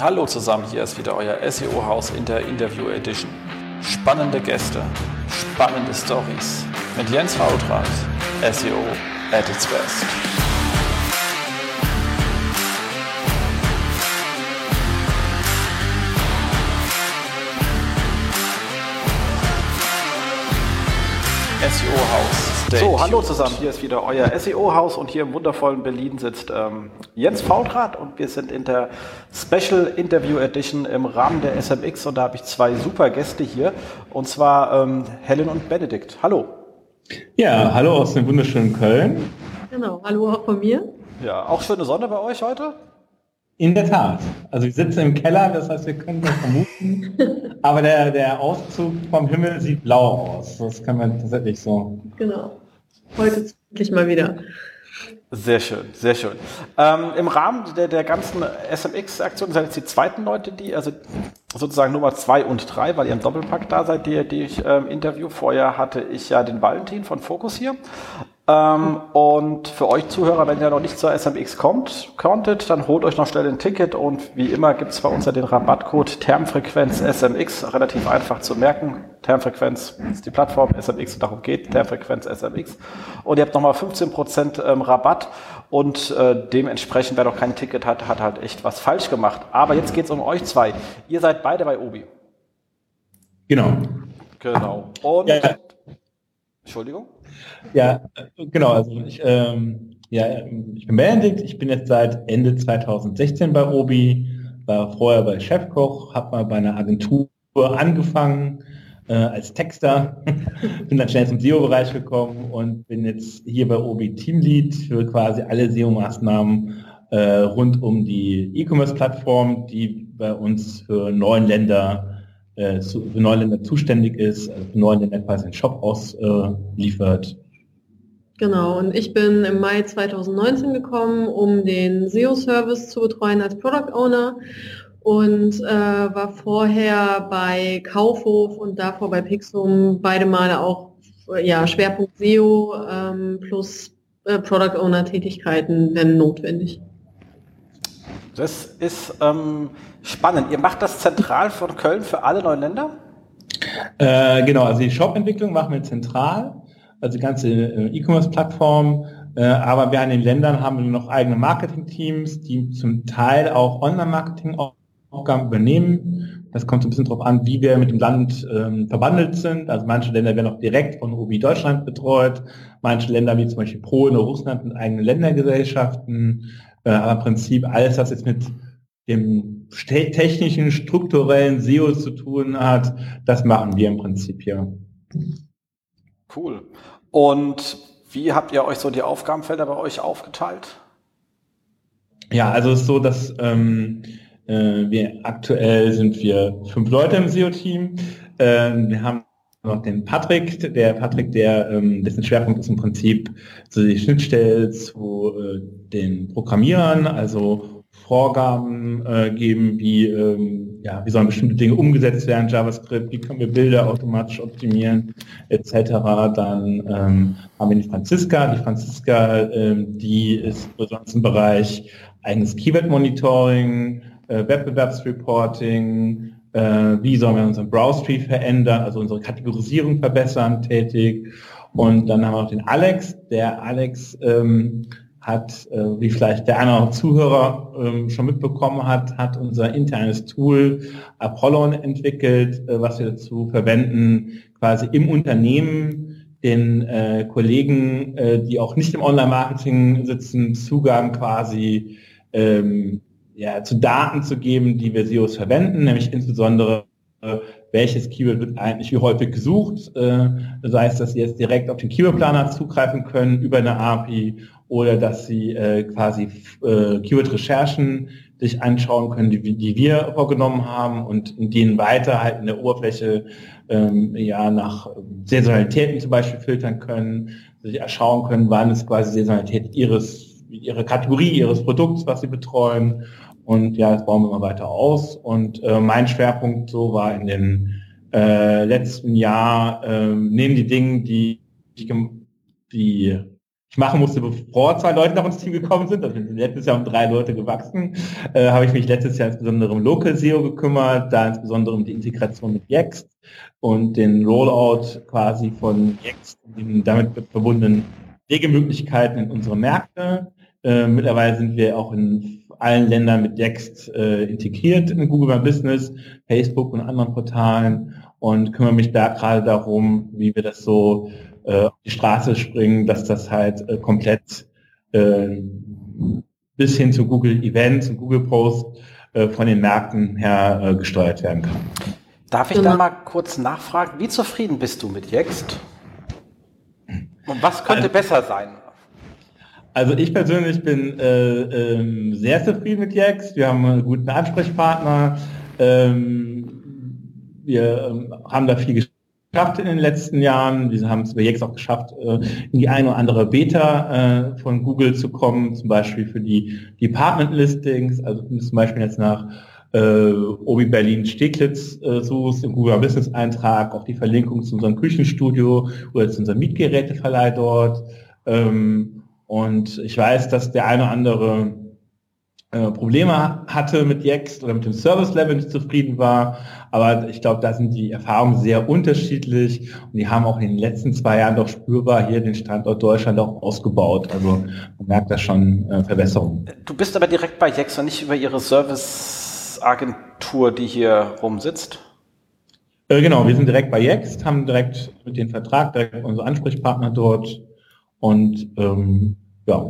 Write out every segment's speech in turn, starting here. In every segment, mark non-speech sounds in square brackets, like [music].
Hallo zusammen, hier ist wieder euer SEO-Haus in der Interview Edition. Spannende Gäste, spannende Stories mit Jens Fautrat, SEO at its best. SEO-Haus. So, hallo zusammen, hier ist wieder euer SEO-Haus und hier im wundervollen Berlin sitzt ähm, Jens Fautrat und wir sind in der Special Interview Edition im Rahmen der SMX und da habe ich zwei super Gäste hier und zwar ähm, Helen und Benedikt. Hallo. Ja, hallo aus dem wunderschönen Köln. Genau, hallo auch von mir. Ja, auch schöne Sonne bei euch heute? In der Tat. Also wir sitzen im Keller, das heißt, wir können das vermuten. [laughs] aber der, der Auszug vom Himmel sieht blau aus. Das kann man tatsächlich so. Genau. Heute endlich mal wieder. Sehr schön, sehr schön. Ähm, Im Rahmen der, der ganzen SMX-Aktion seid jetzt die zweiten Leute, die, also sozusagen Nummer zwei und drei, weil ihr im Doppelpack da seid, die, die ich ähm, Interview. Vorher hatte ich ja den Valentin von Focus hier. Ähm, und für euch Zuhörer, wenn ihr noch nicht zur SMX kommt, konntet, dann holt euch noch schnell ein Ticket und wie immer gibt es bei uns ja den Rabattcode Termfrequenz SMX, relativ einfach zu merken. Termfrequenz ist die Plattform, SMX darum geht, Termfrequenz SMX. Und ihr habt nochmal 15% ähm, Rabatt und äh, dementsprechend, wer noch kein Ticket hat, hat halt echt was falsch gemacht. Aber jetzt geht es um euch zwei. Ihr seid beide bei Obi. Genau. Genau. Und ja. Entschuldigung? Ja, genau. Also ich, ähm, ja, ich bin Benedikt. Ich bin jetzt seit Ende 2016 bei Obi, war vorher bei Chefkoch, habe mal bei einer Agentur angefangen äh, als Texter, [laughs] bin dann schnell zum SEO-Bereich gekommen und bin jetzt hier bei Obi Teamlead für quasi alle SEO-Maßnahmen äh, rund um die E-Commerce-Plattform, die bei uns für neun Länder äh, zu, für neun Länder zuständig ist, also für neun Länder quasi einen Shop ausliefert. Genau, und ich bin im Mai 2019 gekommen, um den SEO-Service zu betreuen als Product Owner und äh, war vorher bei Kaufhof und davor bei Pixum beide Male auch ja, Schwerpunkt SEO ähm, plus äh, Product Owner Tätigkeiten, wenn notwendig. Das ist ähm, spannend. Ihr macht das zentral von Köln für alle neuen Länder? Äh, genau, also die Shop-Entwicklung machen wir zentral also die ganze äh, E-Commerce-Plattform. Äh, aber wir an den Ländern haben noch eigene Marketing-Teams, die zum Teil auch Online-Marketing-Aufgaben übernehmen. Das kommt so ein bisschen darauf an, wie wir mit dem Land ähm, verbandelt sind. Also manche Länder werden auch direkt von OBI Deutschland betreut. Manche Länder wie zum Beispiel Polen oder Russland mit eigenen Ländergesellschaften. Äh, aber im Prinzip alles, was jetzt mit dem technischen, strukturellen SEO zu tun hat, das machen wir im Prinzip hier. Cool. Und wie habt ihr euch so die Aufgabenfelder bei euch aufgeteilt? Ja, also es ist so, dass ähm, äh, wir aktuell sind wir fünf Leute im SEO-Team. Ähm, wir haben noch den Patrick, der Patrick, der ähm, dessen Schwerpunkt ist im Prinzip so die Schnittstelle zu äh, den Programmierern, also Vorgaben äh, geben, wie, ähm, ja, wie sollen bestimmte Dinge umgesetzt werden, JavaScript, wie können wir Bilder automatisch optimieren, etc. Dann ähm, haben wir die Franziska. Die Franziska, ähm, die ist besonders im Bereich eigenes Keyword-Monitoring, äh, Wettbewerbsreporting, äh, wie sollen wir unseren Browse-Tree verändern, also unsere Kategorisierung verbessern, tätig. Und dann haben wir noch den Alex. Der Alex ähm, hat, äh, wie vielleicht der eine Zuhörer ähm, schon mitbekommen hat, hat unser internes Tool Apollon entwickelt, äh, was wir dazu verwenden, quasi im Unternehmen den äh, Kollegen, äh, die auch nicht im Online-Marketing sitzen, Zugang quasi ähm, ja, zu Daten zu geben, die wir SEOs verwenden, nämlich insbesondere welches Keyword wird eigentlich wie häufig gesucht. Äh, das heißt, dass Sie jetzt direkt auf den Keyword-Planer zugreifen können über eine API oder dass sie äh, quasi äh, Keyword-Recherchen sich anschauen können, die, die wir vorgenommen haben und in denen weiter halt in der Oberfläche ähm, ja nach Saisonalitäten zum Beispiel filtern können, sich erschauen können, wann ist quasi Saisonalität ihres, ihre Kategorie, ihres Produkts, was sie betreuen. Und ja, das bauen wir mal weiter aus. Und äh, mein Schwerpunkt so war in den äh, letzten Jahr, äh, neben die Dinge, die, die, die ich machen musste, bevor zwei Leute nach uns Team gekommen sind. Also letztes Jahr um drei Leute gewachsen. Äh, habe ich mich letztes Jahr insbesondere um Local SEO gekümmert, da insbesondere um die Integration mit Yext und den Rollout quasi von Yext und den damit verbundenen Wegemöglichkeiten in unsere Märkte. Äh, mittlerweile sind wir auch in allen Ländern mit Yext äh, integriert in Google My Business, Facebook und anderen Portalen und kümmere mich da gerade darum, wie wir das so äh, auf die Straße springen, dass das halt äh, komplett äh, bis hin zu Google Events und Google Posts äh, von den Märkten her äh, gesteuert werden kann. Darf ich da mal kurz nachfragen, wie zufrieden bist du mit Yext? Und was könnte also, besser sein? Also ich persönlich bin äh, ähm, sehr zufrieden mit Yext. Wir haben einen guten Ansprechpartner. Ähm, wir ähm, haben da viel geschafft in den letzten Jahren. Wir haben es bei Yext auch geschafft, äh, in die eine oder andere Beta äh, von Google zu kommen, zum Beispiel für die Department-Listings, also zum Beispiel jetzt nach äh, Obi Berlin Steglitz äh, suchst, im Google Business Eintrag, auch die Verlinkung zu unserem Küchenstudio oder zu unserem Mietgeräteverleih dort. Ähm, und ich weiß, dass der eine oder andere äh, Probleme hatte mit Yext oder mit dem Service-Level nicht zufrieden war. Aber ich glaube, da sind die Erfahrungen sehr unterschiedlich und die haben auch in den letzten zwei Jahren doch spürbar hier den Standort Deutschland auch ausgebaut. Also man merkt da schon äh, Verbesserungen. Du bist aber direkt bei Yext und nicht über ihre Service-Agentur, die hier rumsitzt? Äh, genau, wir sind direkt bei Yext, haben direkt mit dem Vertrag, direkt unsere Ansprechpartner dort und ähm, ja,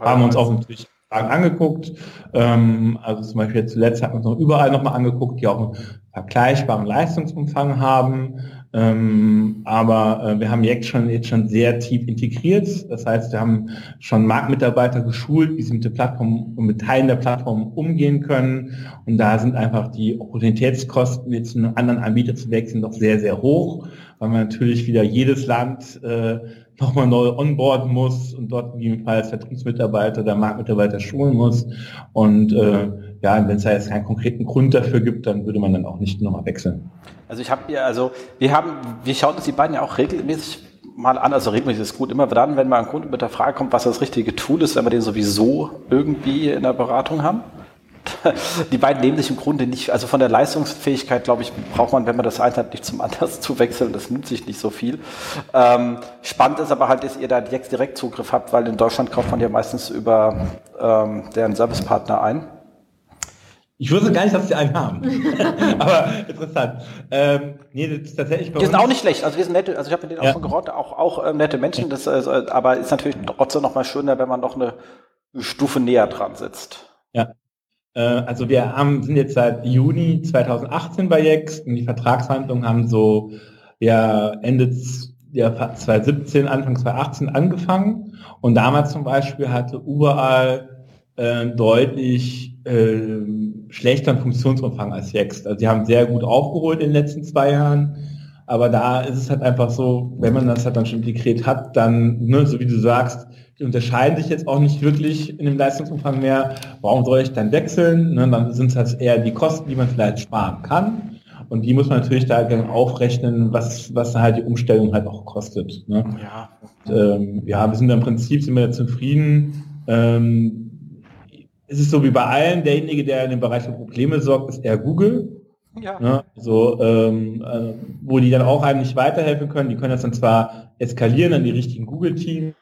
haben uns auch natürlich Fragen angeguckt. Ähm, also zum Beispiel zuletzt hat man es noch überall nochmal angeguckt, die auch einen vergleichbaren Leistungsumfang haben. Ähm, aber äh, wir haben jetzt schon, jetzt schon sehr tief integriert. Das heißt, wir haben schon Marktmitarbeiter geschult, wie sie mit der Plattform und mit Teilen der Plattform umgehen können. Und da sind einfach die Opportunitätskosten, jetzt zu einem anderen Anbieter zu wechseln, doch sehr, sehr hoch, weil man natürlich wieder jedes Land äh, nochmal neu onboarden muss und dort gegebenenfalls Vertriebsmitarbeiter oder Marktmitarbeiter schulen muss. Und äh, ja, wenn es da jetzt keinen konkreten Grund dafür gibt, dann würde man dann auch nicht nochmal wechseln. Also ich habe ja, also wir haben, wir schauen uns die beiden ja auch regelmäßig mal an, also regelmäßig ist gut, immer dann, wenn mal ein Kunde mit der Frage kommt, was das richtige Tool ist, wenn wir den sowieso irgendwie in der Beratung haben. [laughs] die beiden nehmen sich im Grunde nicht, also von der Leistungsfähigkeit, glaube ich, braucht man, wenn man das eins hat, nicht zum anders [laughs] zu wechseln. Das nimmt sich nicht so viel. Ähm, spannend ist aber halt, dass ihr da direkt Zugriff habt, weil in Deutschland kauft man ja meistens über ähm, deren Servicepartner ein. Ich wusste gar nicht, dass sie einen haben. [laughs] aber interessant. Ähm, nee, das ist tatsächlich bei Die sind auch nicht schlecht. Also wir sind nette, also ich habe mit denen ja. auch schon geraunt, auch, auch ähm, nette Menschen. Das, äh, aber ist natürlich trotzdem noch mal schöner, wenn man noch eine Stufe näher dran sitzt. Ja, äh, also wir haben, sind jetzt seit Juni 2018 bei Jex und die Vertragsverhandlungen haben so ja, Ende ja, 2017, Anfang 2018 angefangen. Und damals zum Beispiel hatte überall äh, deutlich äh, schlechteren Funktionsumfang als Jext. Also die haben sehr gut aufgeholt in den letzten zwei Jahren. Aber da ist es halt einfach so, wenn man das halt dann schon integriert hat, dann, ne, so wie du sagst, die unterscheiden sich jetzt auch nicht wirklich in dem Leistungsumfang mehr. Warum soll ich dann wechseln? Ne, dann sind es halt eher die Kosten, die man vielleicht sparen kann. Und die muss man natürlich da aufrechnen, was, was halt die Umstellung halt auch kostet. Ne? Ja. Und, ähm, ja, wir sind im Prinzip sind wir zufrieden. Ähm, es ist so wie bei allen, derjenige, der in dem Bereich für Probleme sorgt, ist eher Google. Ja. Ne? So, ähm, äh, wo die dann auch einem nicht weiterhelfen können. Die können das dann zwar eskalieren an die richtigen Google-Teams,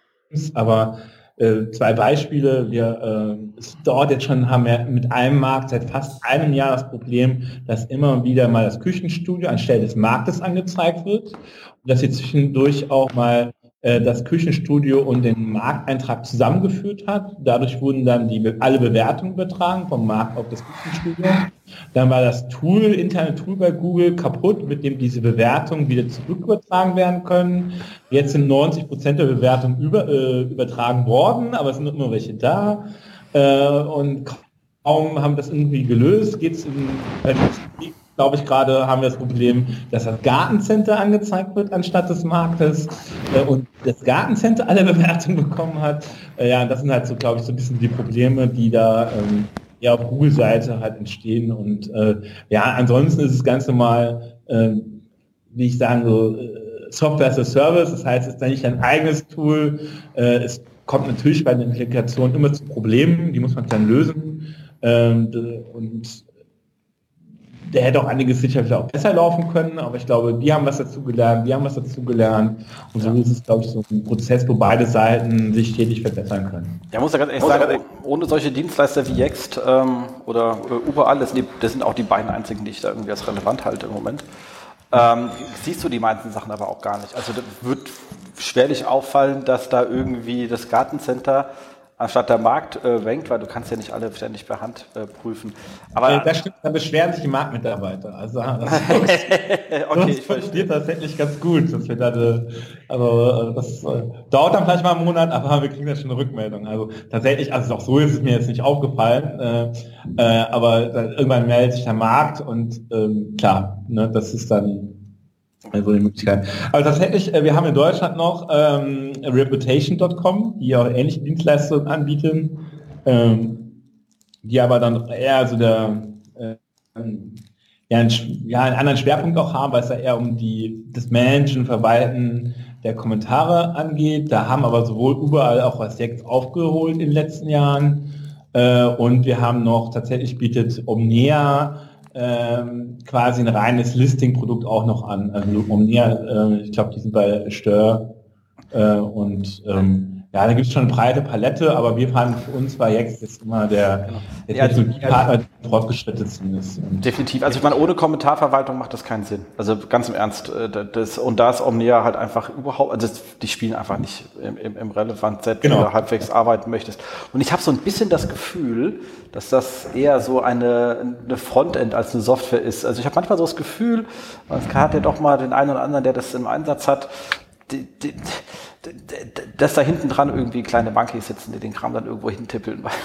aber äh, zwei Beispiele. Wir äh, es dort jetzt schon haben wir mit einem Markt seit fast einem Jahr das Problem, dass immer wieder mal das Küchenstudio anstelle des Marktes angezeigt wird und dass sie zwischendurch auch mal das Küchenstudio und den Markteintrag zusammengeführt hat. Dadurch wurden dann die, alle Bewertungen übertragen vom Markt auf das Küchenstudio. Dann war das Tool, interne Tool bei Google kaputt, mit dem diese Bewertungen wieder zurück übertragen werden können. Jetzt sind 90 Prozent der Bewertungen über, äh, übertragen worden, aber es sind immer welche da. Äh, und kaum haben das irgendwie gelöst, geht es in glaube ich, gerade haben wir das Problem, dass das Gartencenter angezeigt wird anstatt des Marktes äh, und das Gartencenter alle [laughs] Bewertungen bekommen hat. Äh, ja, das sind halt so, glaube ich, so ein bisschen die Probleme, die da ähm, ja auf Google-Seite halt entstehen. Und äh, ja, ansonsten ist es ganz normal, äh, wie ich sagen, so äh, Software as a Service, das heißt, es ist nicht ein eigenes Tool. Äh, es kommt natürlich bei den Implikationen immer zu Problemen, die muss man dann lösen. Ähm, und der hätte auch einiges sicherlich auch besser laufen können, aber ich glaube, die haben was dazu gelernt, die haben was dazu gelernt. Und so ist es, glaube ich, so ein Prozess, wo beide Seiten sich stetig verbessern können. Ja, muss ja ganz ehrlich sagen, ohne solche Dienstleister wie Yext ähm, oder, oder überall, das das sind auch die beiden einzigen, die ich da irgendwie als relevant halte im Moment. Ähm, siehst du die meisten Sachen aber auch gar nicht. Also das wird schwerlich auffallen, dass da irgendwie das Gartencenter anstatt der Markt äh, rankt, weil du kannst ja nicht alle ständig per Hand äh, prüfen. Aber äh, das stimmt, da beschweren sich die Marktmitarbeiter. Also [laughs] [laughs] das, okay, das funktioniert tatsächlich ganz gut, dass wir da, also das äh, dauert dann vielleicht mal einen Monat, aber wir kriegen da schon eine Rückmeldung. Also tatsächlich, also auch so ist es mir jetzt nicht aufgefallen, äh, äh, aber irgendwann meldet sich der Markt und ähm, klar, ne, das ist dann also die Möglichkeit. Aber tatsächlich, äh, wir haben in Deutschland noch ähm, Reputation.com, die auch ähnliche Dienstleistungen anbieten, ähm, die aber dann eher so der äh, ja, einen, ja, einen anderen Schwerpunkt auch haben, weil es da eher um die das Managen, Verwalten der Kommentare angeht. Da haben aber sowohl überall auch was jetzt aufgeholt in den letzten Jahren. Äh, und wir haben noch tatsächlich bietet Omnia ähm, quasi ein reines Listing-Produkt auch noch an. Also Omnia, äh, ich glaube, die sind bei Stör äh, und ähm, ja, da gibt es schon eine breite Palette, aber wir fanden für uns war jetzt, jetzt immer der, der ja, Technologiepartner der fortgeschrittensten ist. Definitiv. Also ich meine, ohne Kommentarverwaltung macht das keinen Sinn. Also ganz im Ernst. Äh, das, und da ist Omnia halt einfach überhaupt, also die spielen einfach nicht im, im, im Relevant-Set, genau. wenn du halbwegs arbeiten möchtest. Und ich habe so ein bisschen das Gefühl, dass das eher so eine, eine Frontend als eine Software ist. Also ich habe manchmal so das Gefühl, man hat ja doch mal den einen oder anderen, der das im Einsatz hat, die, die, dass da hinten dran irgendwie kleine Monkeys sitzen, die den Kram dann irgendwo hintippeln. [laughs]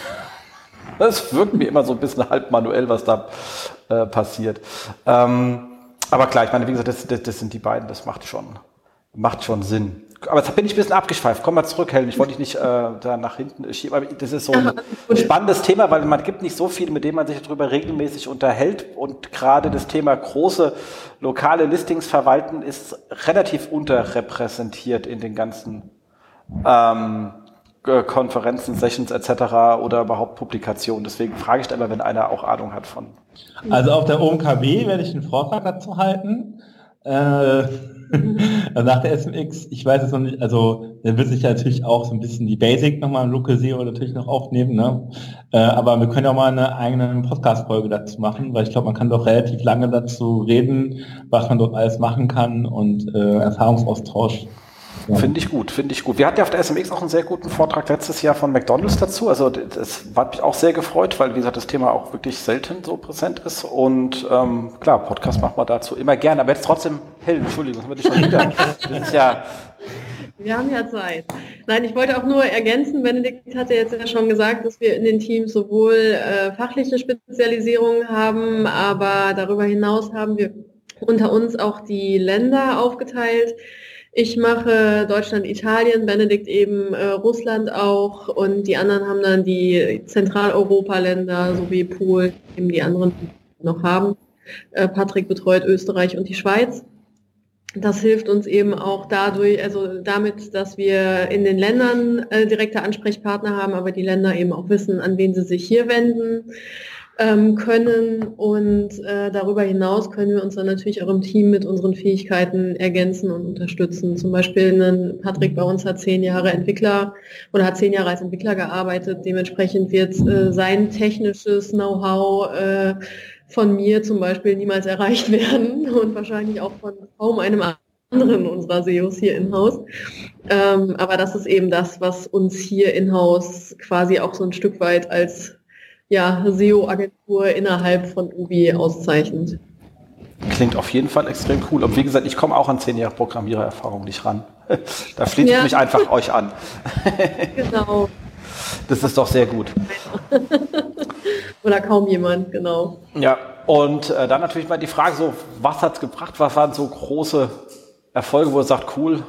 Das wirkt mir immer so ein bisschen halb manuell, was da äh, passiert. Ähm, aber klar, ich meine, wie gesagt, das, das, das, sind die beiden, das macht schon, macht schon Sinn. Aber jetzt bin ich ein bisschen abgeschweift. Komm mal zurück, Helen. Ich wollte dich nicht äh, da nach hinten schieben. Aber das ist so ein [laughs] spannendes Thema, weil man gibt nicht so viel, mit dem man sich darüber regelmäßig unterhält. Und gerade das Thema große lokale Listings verwalten ist relativ unterrepräsentiert in den ganzen ähm, Konferenzen, Sessions etc. oder überhaupt Publikationen. Deswegen frage ich da immer, wenn einer auch Ahnung hat von. Also auf der OMKW werde ich einen Vortrag dazu halten. Äh, [laughs] nach der SMX, ich weiß es noch nicht, also da wird sich ja natürlich auch so ein bisschen die Basic nochmal im Local SEO natürlich noch aufnehmen, ne? Äh, aber wir können auch mal eine eigene Podcast-Folge dazu machen, weil ich glaube, man kann doch relativ lange dazu reden, was man dort alles machen kann und äh, Erfahrungsaustausch ja. Finde ich gut, finde ich gut. Wir hatten ja auf der SMX auch einen sehr guten Vortrag letztes Jahr von McDonalds dazu. Also das hat mich auch sehr gefreut, weil wie gesagt das Thema auch wirklich selten so präsent ist. Und ähm, klar, Podcast macht man dazu immer gerne. Aber jetzt trotzdem, hell, Entschuldigung, haben wir dich schon wieder. [laughs] Das ist ja. Wir haben ja Zeit. Nein, ich wollte auch nur ergänzen, Benedikt hatte jetzt ja schon gesagt, dass wir in den Teams sowohl äh, fachliche Spezialisierungen haben, aber darüber hinaus haben wir unter uns auch die Länder aufgeteilt. Ich mache Deutschland, Italien, Benedikt eben äh, Russland auch und die anderen haben dann die Zentraleuropa-Länder sowie Polen, eben die anderen noch haben. Äh, Patrick betreut Österreich und die Schweiz. Das hilft uns eben auch dadurch, also damit, dass wir in den Ländern äh, direkte Ansprechpartner haben, aber die Länder eben auch wissen, an wen sie sich hier wenden ähm, können. Und äh, darüber hinaus können wir uns dann natürlich auch im Team mit unseren Fähigkeiten ergänzen und unterstützen. Zum Beispiel ein Patrick bei uns hat zehn Jahre Entwickler oder hat zehn Jahre als Entwickler gearbeitet. Dementsprechend wird äh, sein technisches Know-how äh, von mir zum Beispiel niemals erreicht [laughs] werden und wahrscheinlich auch von kaum einem anderen unserer SEOs hier in-house. Ähm, aber das ist eben das, was uns hier in-house quasi auch so ein Stück weit als ja, SEO-Agentur innerhalb von UBI auszeichnet. Klingt auf jeden Fall extrem cool. Und wie gesagt, ich komme auch an zehn Jahre Programmierererfahrung nicht ran. [laughs] Da flieht ja. mich einfach euch an. [laughs] genau. Das ist doch sehr gut. [laughs] Oder kaum jemand, genau. Ja, und äh, dann natürlich mal die Frage so, was hat es gebracht? Was waren so große Erfolge, wo ihr sagt, cool,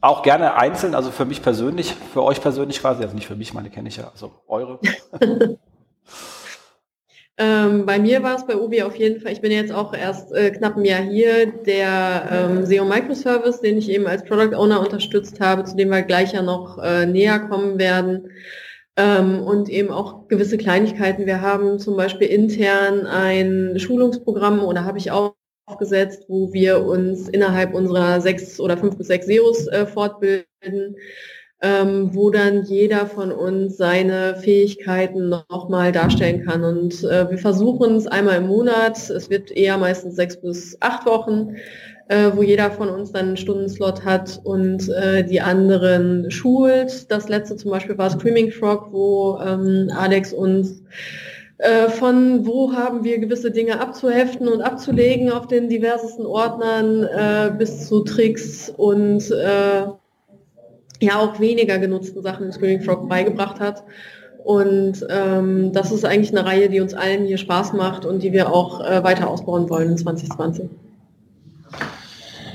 auch gerne einzeln, also für mich persönlich, für euch persönlich quasi, also nicht für mich, meine kenne ich ja, also eure. Äh, Ähm, bei mir war es bei Ubi auf jeden Fall, ich bin jetzt auch erst äh, knapp ein Jahr hier, der ähm, SEO Microservice, den ich eben als Product Owner unterstützt habe, zu dem wir gleich ja noch äh, näher kommen werden. Ähm, und eben auch gewisse Kleinigkeiten. Wir haben zum Beispiel intern ein Schulungsprogramm oder habe ich auch aufgesetzt, wo wir uns innerhalb unserer sechs oder fünf bis sechs SEOs äh, fortbilden ähm, wo dann jeder von uns seine Fähigkeiten nochmal darstellen kann. Und äh, wir versuchen es einmal im Monat, es wird eher meistens sechs bis acht Wochen, äh, wo jeder von uns dann einen Stundenslot hat und äh, die anderen schult. Das letzte zum Beispiel war Screaming Frog, wo ähm, Alex uns äh, von wo haben wir gewisse Dinge abzuheften und abzulegen auf den diversesten Ordnern äh, bis zu Tricks und äh, ja auch weniger genutzten Sachen im Screaming Frog beigebracht hat. Und ähm, das ist eigentlich eine Reihe, die uns allen hier Spaß macht und die wir auch äh, weiter ausbauen wollen in 2020.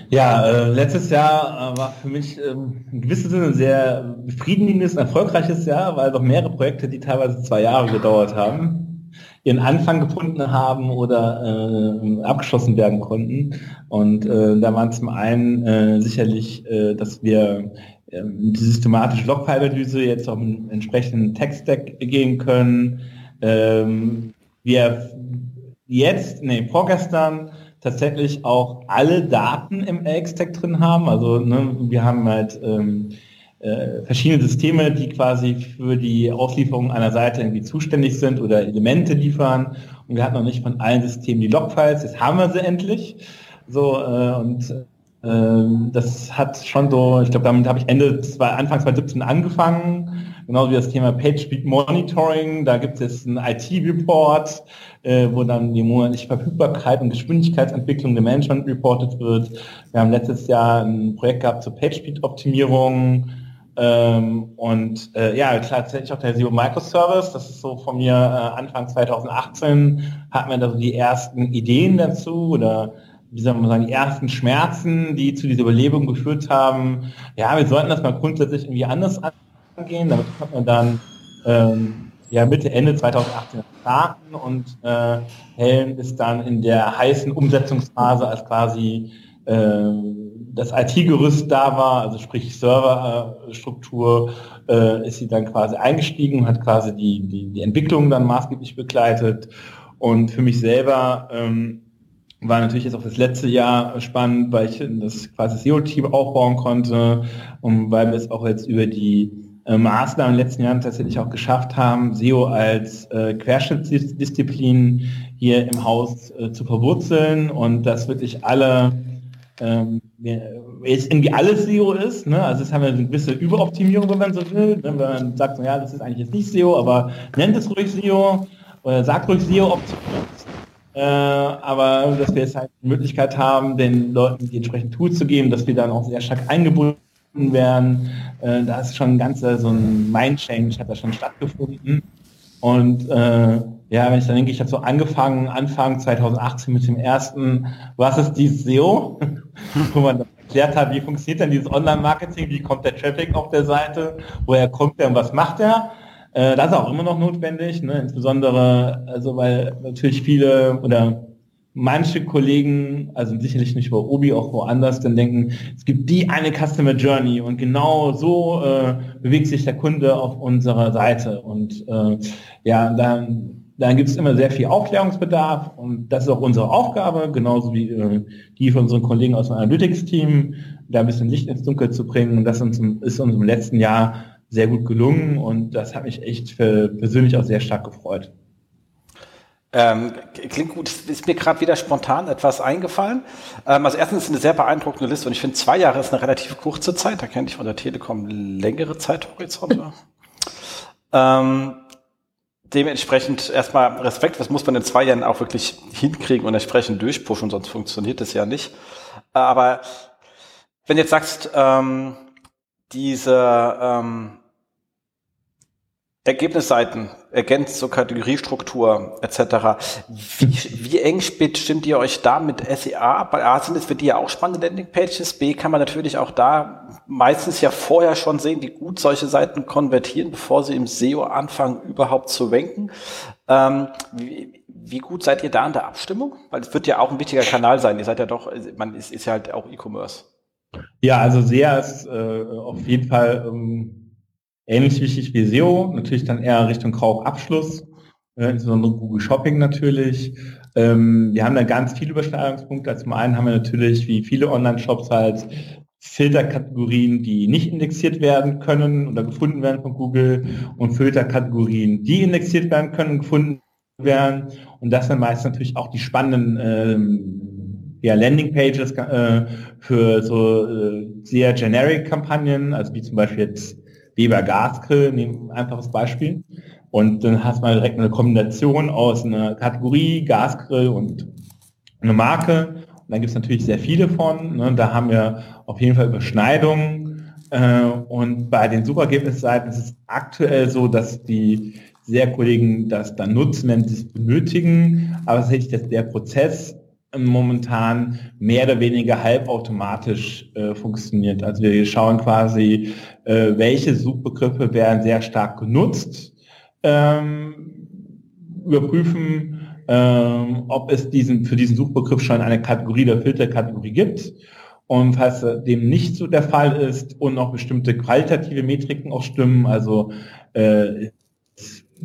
Ja, äh, letztes Jahr äh, war für mich ähm, in gewissem Sinne ein sehr befriedigendes, erfolgreiches Jahr, weil doch mehrere Projekte, die teilweise zwei Jahre gedauert haben, ihren Anfang gefunden haben oder äh, abgeschlossen werden konnten. Und äh, da waren zum einen äh, sicherlich, dass wir die systematische Logfile-Analyse jetzt auf einen entsprechenden Tech-Stack gehen können. Ähm, wir jetzt, nee, vorgestern tatsächlich auch alle Daten im LX-Stack drin haben. Also ne, wir haben halt ähm, äh, verschiedene Systeme, die quasi für die Auslieferung einer Seite irgendwie zuständig sind oder Elemente liefern. Und wir hatten noch nicht von allen Systemen die Logfiles. Jetzt haben wir sie endlich. So äh, und ähm, das hat schon so, ich glaube, damit habe ich Ende, zwei, Anfang 2017 angefangen, genauso wie das Thema PageSpeed Monitoring. Da gibt es einen IT-Report, äh, wo dann die monatliche Verfügbarkeit und Geschwindigkeitsentwicklung der Management reportet wird. Wir haben letztes Jahr ein Projekt gehabt zur PageSpeed-Optimierung. Ähm, und äh, ja, tatsächlich auch der SEO Microservice, das ist so von mir äh, Anfang 2018, hatten wir da so die ersten Ideen dazu oder wie soll man sagen, die ersten Schmerzen, die zu dieser Überlebung geführt haben. Ja, wir sollten das mal grundsätzlich irgendwie anders angehen. Damit konnte man dann ähm, ja, Mitte, Ende 2018 starten und äh, Helen ist dann in der heißen Umsetzungsphase, als quasi äh, das IT-Gerüst da war, also sprich Serverstruktur, äh, ist sie dann quasi eingestiegen hat quasi die, die, die Entwicklung dann maßgeblich begleitet. Und für mich selber ähm, war natürlich jetzt auch das letzte Jahr spannend, weil ich das quasi SEO-Team aufbauen konnte und weil wir es auch jetzt über die äh, Maßnahmen in den letzten Jahren tatsächlich auch geschafft haben, SEO als äh, Querschnittsdisziplin hier im Haus äh, zu verwurzeln und dass wirklich alle ähm, jetzt irgendwie alles SEO ist. Ne? Also es haben wir eine gewisse Überoptimierung, wenn man so will. Ne? Wenn man sagt, ja, das ist eigentlich jetzt nicht SEO, aber nennt es ruhig SEO oder sagt ruhig SEO-Optimierung äh, aber dass wir jetzt halt die Möglichkeit haben, den Leuten die entsprechenden Tools zu geben, dass wir dann auch sehr stark eingebunden werden. Äh, da ist schon ein ganzer so ein Mind-Change hat da schon stattgefunden. Und äh, ja, wenn ich dann denke, ich habe so angefangen, Anfang 2018 mit dem ersten, was ist dieses SEO? [laughs] Wo man erklärt hat, wie funktioniert denn dieses Online-Marketing, wie kommt der Traffic auf der Seite, woher kommt der und was macht der? Äh, das ist auch immer noch notwendig, ne? insbesondere, also weil natürlich viele oder manche Kollegen, also sicherlich nicht bei Obi, auch woanders, dann denken, es gibt die eine Customer Journey und genau so äh, bewegt sich der Kunde auf unserer Seite. Und äh, ja, dann, dann gibt es immer sehr viel Aufklärungsbedarf und das ist auch unsere Aufgabe, genauso wie äh, die von unseren Kollegen aus dem Analytics-Team, da ein bisschen Licht ins Dunkel zu bringen. Und das ist uns, im letzten Jahr sehr gut gelungen und das hat mich echt für, persönlich auch sehr stark gefreut. Ähm, klingt gut. Ist mir gerade wieder spontan etwas eingefallen. Ähm, also erstens ist eine sehr beeindruckende Liste und ich finde, zwei Jahre ist eine relativ kurze Zeit. Da kenne ich von der Telekom längere Zeithorizonte. [laughs] ähm, dementsprechend erstmal Respekt. Was muss man in zwei Jahren auch wirklich hinkriegen und entsprechend durchpushen, sonst funktioniert das ja nicht. Aber wenn du jetzt sagst, ähm, diese ähm, Ergebnisseiten ergänzt zur Kategoriestruktur etc. Wie, wie eng stimmt ihr euch da mit SEA? Bei A sind es für die ja auch spannende Landingpages. B kann man natürlich auch da meistens ja vorher schon sehen, wie gut solche Seiten konvertieren, bevor sie im SEO anfangen überhaupt zu ranken. Ähm, wie, wie gut seid ihr da in der Abstimmung? Weil es wird ja auch ein wichtiger Kanal sein. Ihr seid ja doch, man ist, ist ja halt auch E-Commerce. Ja, also SEA ist äh, auf jeden Fall ähm, ähnlich wichtig wie SEO. Natürlich dann eher Richtung Kaufabschluss, äh, insbesondere Google Shopping natürlich. Ähm, wir haben da ganz viele Überschneidungspunkte. Zum einen haben wir natürlich, wie viele Online-Shops halt, Filterkategorien, die nicht indexiert werden können oder gefunden werden von Google und Filterkategorien, die indexiert werden können und gefunden werden. Und das sind meist natürlich auch die spannenden ähm, ja, Landingpages äh, für so äh, sehr generic Kampagnen, also wie zum Beispiel jetzt Weber Gasgrill, nehmen ein einfaches Beispiel. Und dann hast du mal direkt eine Kombination aus einer Kategorie, Gasgrill und eine Marke. Und dann gibt es natürlich sehr viele von. Ne? Da haben wir auf jeden Fall Überschneidungen. Äh, und bei den Suchergebnisseiten ist es aktuell so, dass die sehr Kollegen das dann nutzen, wenn sie es benötigen. Aber tatsächlich, dass der Prozess momentan mehr oder weniger halbautomatisch äh, funktioniert. Also wir schauen quasi, äh, welche Suchbegriffe werden sehr stark genutzt, ähm, überprüfen, ähm, ob es diesen, für diesen Suchbegriff schon eine Kategorie der Filterkategorie gibt. Und falls dem nicht so der Fall ist und noch bestimmte qualitative Metriken auch stimmen, also äh,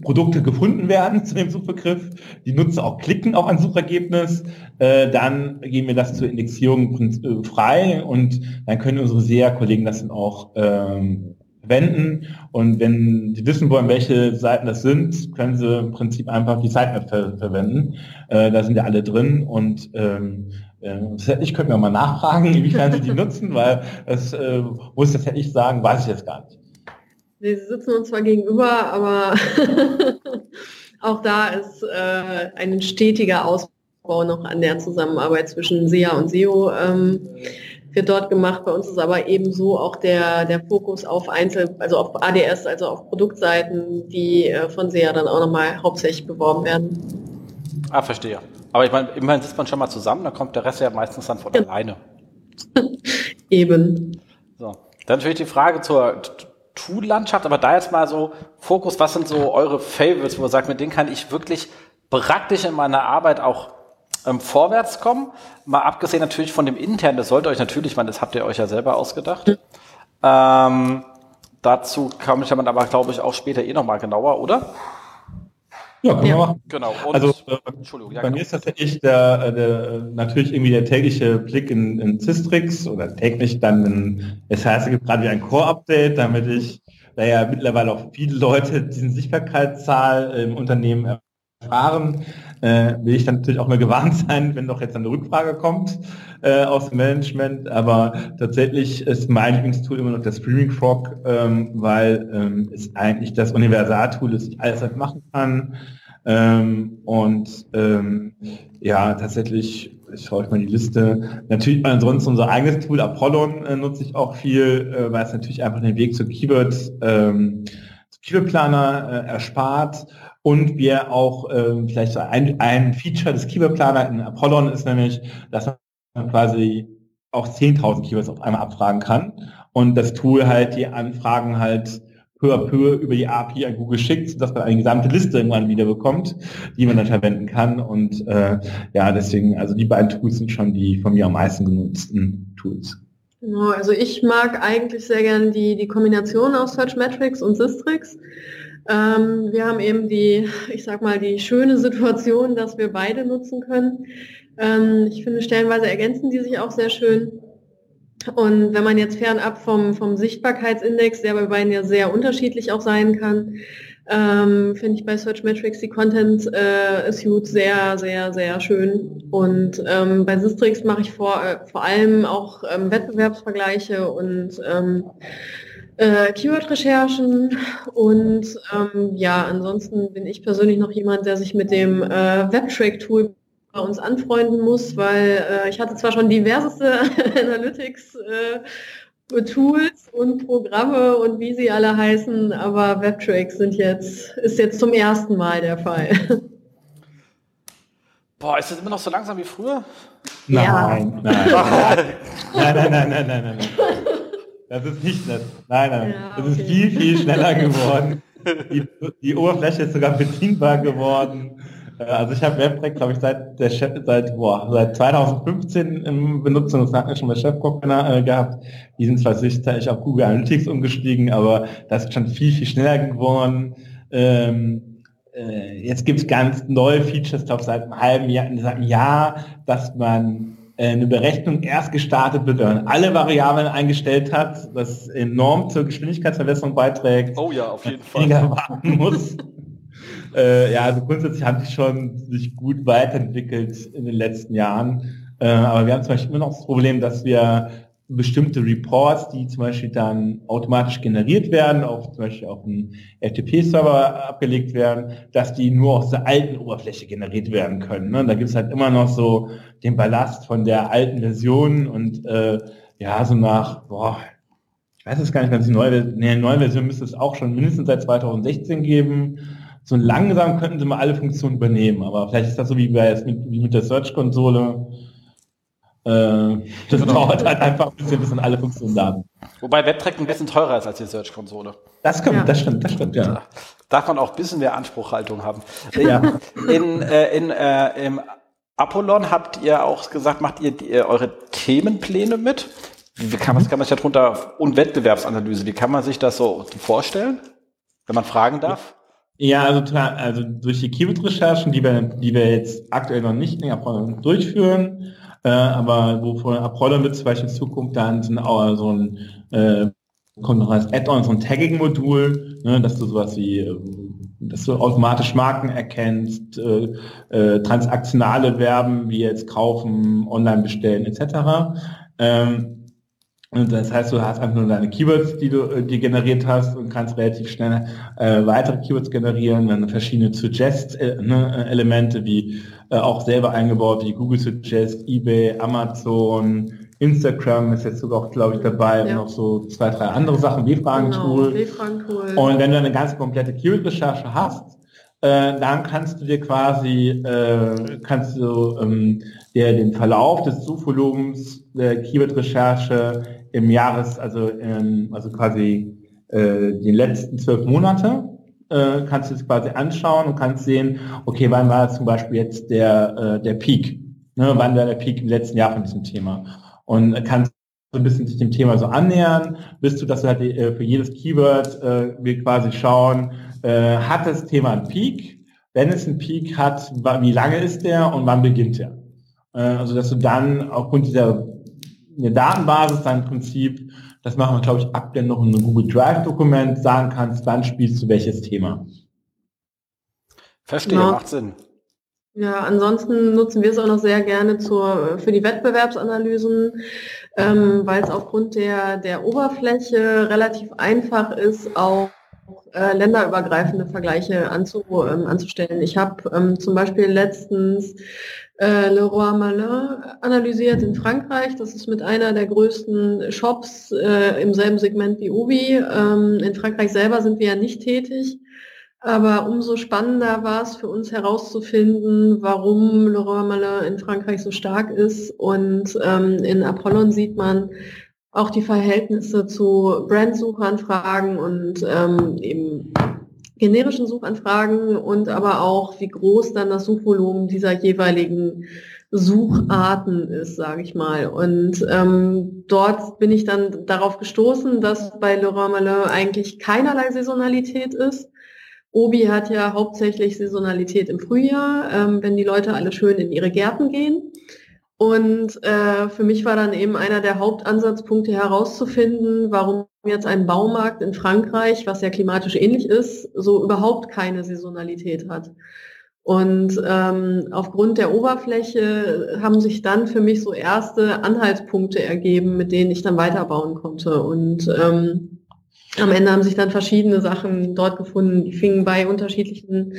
Produkte gefunden werden [laughs] zu dem Suchbegriff, die Nutzer auch klicken auf ein Suchergebnis, äh, dann geben wir das zur Indexierung äh, frei und dann können unsere SEA-Kollegen das dann auch ähm, verwenden. Und wenn Sie wissen wollen, welche Seiten das sind, können Sie im Prinzip einfach die Sitemap ver verwenden. Äh, da sind ja alle drin und ähm, äh, ich könnte mir mal nachfragen, [laughs] inwiefern Sie die nutzen, weil das äh, muss das ich sagen, weiß ich jetzt gar nicht. Sie sitzen uns zwar gegenüber, aber [laughs] auch da ist äh, ein stetiger Ausbau noch an der Zusammenarbeit zwischen SEA und SEO. Ähm, wird dort gemacht. Bei uns ist aber ebenso auch der, der Fokus auf Einzel, also auf ADS, also auf Produktseiten, die äh, von SEA dann auch nochmal hauptsächlich beworben werden. Ah, verstehe. Aber ich meine, immerhin sitzt man schon mal zusammen, dann kommt der Rest ja meistens dann von ja. alleine. [laughs] Eben. So. Dann natürlich die Frage zur Tool-Landschaft, aber da jetzt mal so Fokus, was sind so eure Favorites, wo ihr sagt, mit denen kann ich wirklich praktisch in meiner Arbeit auch ähm, vorwärts kommen. Mal abgesehen natürlich von dem internen, das sollte euch natürlich, man, das habt ihr euch ja selber ausgedacht. Mhm. Ähm, dazu komme ich aber, glaube ich, auch später eh nochmal genauer, oder? Ja, können ja. wir machen. Genau. Und, also äh, Entschuldigung, ja, bei genau. mir ist tatsächlich der, äh, der, natürlich irgendwie der tägliche Blick in, in Cistrix oder täglich dann, in, es heißt, es gibt gerade wie ein Core-Update, damit ich, da ja mittlerweile auch viele Leute diesen Sichtbarkeitszahl im Unternehmen erfahren, äh, will ich dann natürlich auch mal gewarnt sein, wenn doch jetzt eine Rückfrage kommt äh, aus dem Management. Aber tatsächlich ist mein Lieblingstool immer noch der Streaming Frog, ähm, weil ähm, es eigentlich das Universaltool ist, ich alles halt machen kann. Ähm, und ähm, ja, tatsächlich, ich schaue euch mal die Liste. Natürlich ansonsten unser eigenes Tool Apollon äh, nutze ich auch viel, äh, weil es natürlich einfach den Weg zu Keywords, ähm, zu Keyword-Planer äh, erspart und wir auch äh, vielleicht ein, ein Feature des Keyword-Planer in Apollon ist nämlich, dass man quasi auch 10.000 Keywords auf einmal abfragen kann und das Tool halt die Anfragen halt peu à peu über die API an Google schickt, sodass man eine gesamte Liste irgendwann wieder bekommt, die man dann verwenden kann. Und äh, ja, deswegen, also die beiden Tools sind schon die von mir am meisten genutzten Tools. Genau, also ich mag eigentlich sehr gern die, die Kombination aus Searchmetrics und Systrix. Ähm, wir haben eben die, ich sag mal, die schöne Situation, dass wir beide nutzen können. Ähm, ich finde, stellenweise ergänzen die sich auch sehr schön. Und wenn man jetzt fernab vom, vom Sichtbarkeitsindex, der bei beiden ja sehr unterschiedlich auch sein kann, ähm, finde ich bei Searchmetrics die Content äh, Suite sehr, sehr, sehr schön. Und ähm, bei Sistrix mache ich vor, äh, vor allem auch ähm, Wettbewerbsvergleiche und ähm, äh, Keyword-Recherchen und ähm, ja, ansonsten bin ich persönlich noch jemand, der sich mit dem äh, Webtrack-Tool bei uns anfreunden muss, weil äh, ich hatte zwar schon diverseste [laughs] Analytics äh, Tools und Programme und wie sie alle heißen, aber Webtracks sind jetzt, ist jetzt zum ersten Mal der Fall. [laughs] Boah, ist das immer noch so langsam wie früher? Nein, ja. nein. [laughs] nein, nein, nein, nein, nein, nein, nein. Das ist nicht nett. Nein, nein. Ja, okay. Das ist viel, viel schneller geworden. Die, die, Oberfläche ist sogar bedienbar geworden. Äh, also ich habe WebRec, glaube ich, seit der Chef, seit, boah, seit 2015 im Benutzung, das hat mir schon mal Chefkoch äh, gehabt. Die sind zwar sicherlich auf Google Analytics umgestiegen, aber das ist schon viel, viel schneller geworden. Ähm, äh, jetzt gibt es ganz neue Features, glaube seit einem halben Jahr, seit einem Jahr, dass man eine Berechnung erst gestartet wird, wenn man alle Variablen eingestellt hat, was enorm zur Geschwindigkeitsverbesserung beiträgt. Oh ja, auf jeden Fall. warten muss. [laughs] äh, ja, also grundsätzlich haben die schon sich gut weiterentwickelt in den letzten Jahren. Äh, aber wir haben zum Beispiel immer noch das Problem, dass wir bestimmte Reports, die zum Beispiel dann automatisch generiert werden, auf zum Beispiel auf einen FTP-Server abgelegt werden, dass die nur aus der alten Oberfläche generiert werden können. Ne? Da gibt es halt immer noch so den Ballast von der alten Version und äh, ja, so nach, boah, ich weiß es gar nicht, ganz die neue, nee, neue Version müsste es auch schon mindestens seit 2016 geben. So langsam könnten sie mal alle Funktionen übernehmen, aber vielleicht ist das so wie, bei, wie mit der Search-Konsole das genau. dauert halt einfach ein bisschen, bis dann alle Funktionen da sind. Wobei WebTrack ein bisschen teurer ist als die Search-Konsole. Das, ja. das stimmt, das stimmt, ja. Darf man auch ein bisschen mehr Anspruchhaltung haben. Ja. In, äh, in, äh, Im Apollon habt ihr auch gesagt, macht ihr die, äh, eure Themenpläne mit? Wie kann, was kann man sich darunter, und Wettbewerbsanalyse, wie kann man sich das so vorstellen, wenn man fragen darf? Ja, also, also durch die Keyword-Recherchen, die wir, die wir jetzt aktuell noch nicht in Apollon durchführen, äh, aber wovon Apollo wird zum Beispiel in Zukunft dann sind auch so ein äh, kommt noch als Add-on so ein Tagging-Modul, ne, dass du sowas wie äh, dass du automatisch Marken erkennst, äh, äh, transaktionale Verben wie jetzt kaufen, online bestellen etc. Ähm, und das heißt, du hast einfach nur deine Keywords, die du äh, die generiert hast und kannst relativ schnell äh, weitere Keywords generieren, dann verschiedene Suggest-Elemente äh, wie äh, auch selber eingebaut, wie Google Suggest, eBay, Amazon, Instagram ist jetzt sogar auch, glaube ich, dabei ja. und noch so zwei, drei andere Sachen, W-Fragen-Tool. Genau, und wenn du eine ganz komplette Keyword-Recherche hast, äh, dann kannst du dir quasi, äh, kannst du ähm, dir den Verlauf des Suchvolumens der Keyword-Recherche im Jahres, also, ähm, also quasi äh, die letzten zwölf Monate, äh, kannst du es quasi anschauen und kannst sehen, okay, wann war zum Beispiel jetzt der, äh, der Peak? Ne, wann war der Peak im letzten Jahr von diesem Thema? Und kannst so ein bisschen sich dem Thema so annähern, bist du, dass du halt äh, für jedes Keyword äh, wir quasi schauen, äh, hat das Thema einen Peak? Wenn es einen Peak hat, wie lange ist der und wann beginnt er? Äh, also dass du dann aufgrund dieser Datenbasis dann im Prinzip, das machen wir, glaube ich, aktuell noch in einem Google Drive-Dokument, sagen kannst, wann spielst du welches Thema. Verstehe, ja. macht Sinn. Ja, ansonsten nutzen wir es auch noch sehr gerne zur, für die Wettbewerbsanalysen, ähm, weil es aufgrund der, der Oberfläche relativ einfach ist, auch äh, länderübergreifende Vergleiche anzu, ähm, anzustellen. Ich habe ähm, zum Beispiel letztens äh, Leroy Merlin analysiert in Frankreich. Das ist mit einer der größten Shops äh, im selben Segment wie Ubi. Ähm, in Frankreich selber sind wir ja nicht tätig. Aber umso spannender war es für uns herauszufinden, warum Leroy Merlin in Frankreich so stark ist. Und ähm, in Apollon sieht man auch die Verhältnisse zu Brandsuchanfragen und ähm, eben generischen Suchanfragen und aber auch, wie groß dann das Suchvolumen dieser jeweiligen Sucharten ist, sage ich mal. Und ähm, dort bin ich dann darauf gestoßen, dass bei Leroy Merlin eigentlich keinerlei Saisonalität ist. Obi hat ja hauptsächlich Saisonalität im Frühjahr, ähm, wenn die Leute alle schön in ihre Gärten gehen. Und äh, für mich war dann eben einer der Hauptansatzpunkte herauszufinden, warum jetzt ein Baumarkt in Frankreich, was ja klimatisch ähnlich ist, so überhaupt keine Saisonalität hat. Und ähm, aufgrund der Oberfläche haben sich dann für mich so erste Anhaltspunkte ergeben, mit denen ich dann weiterbauen konnte. Und ähm, am Ende haben sich dann verschiedene Sachen dort gefunden. Die fingen bei unterschiedlichen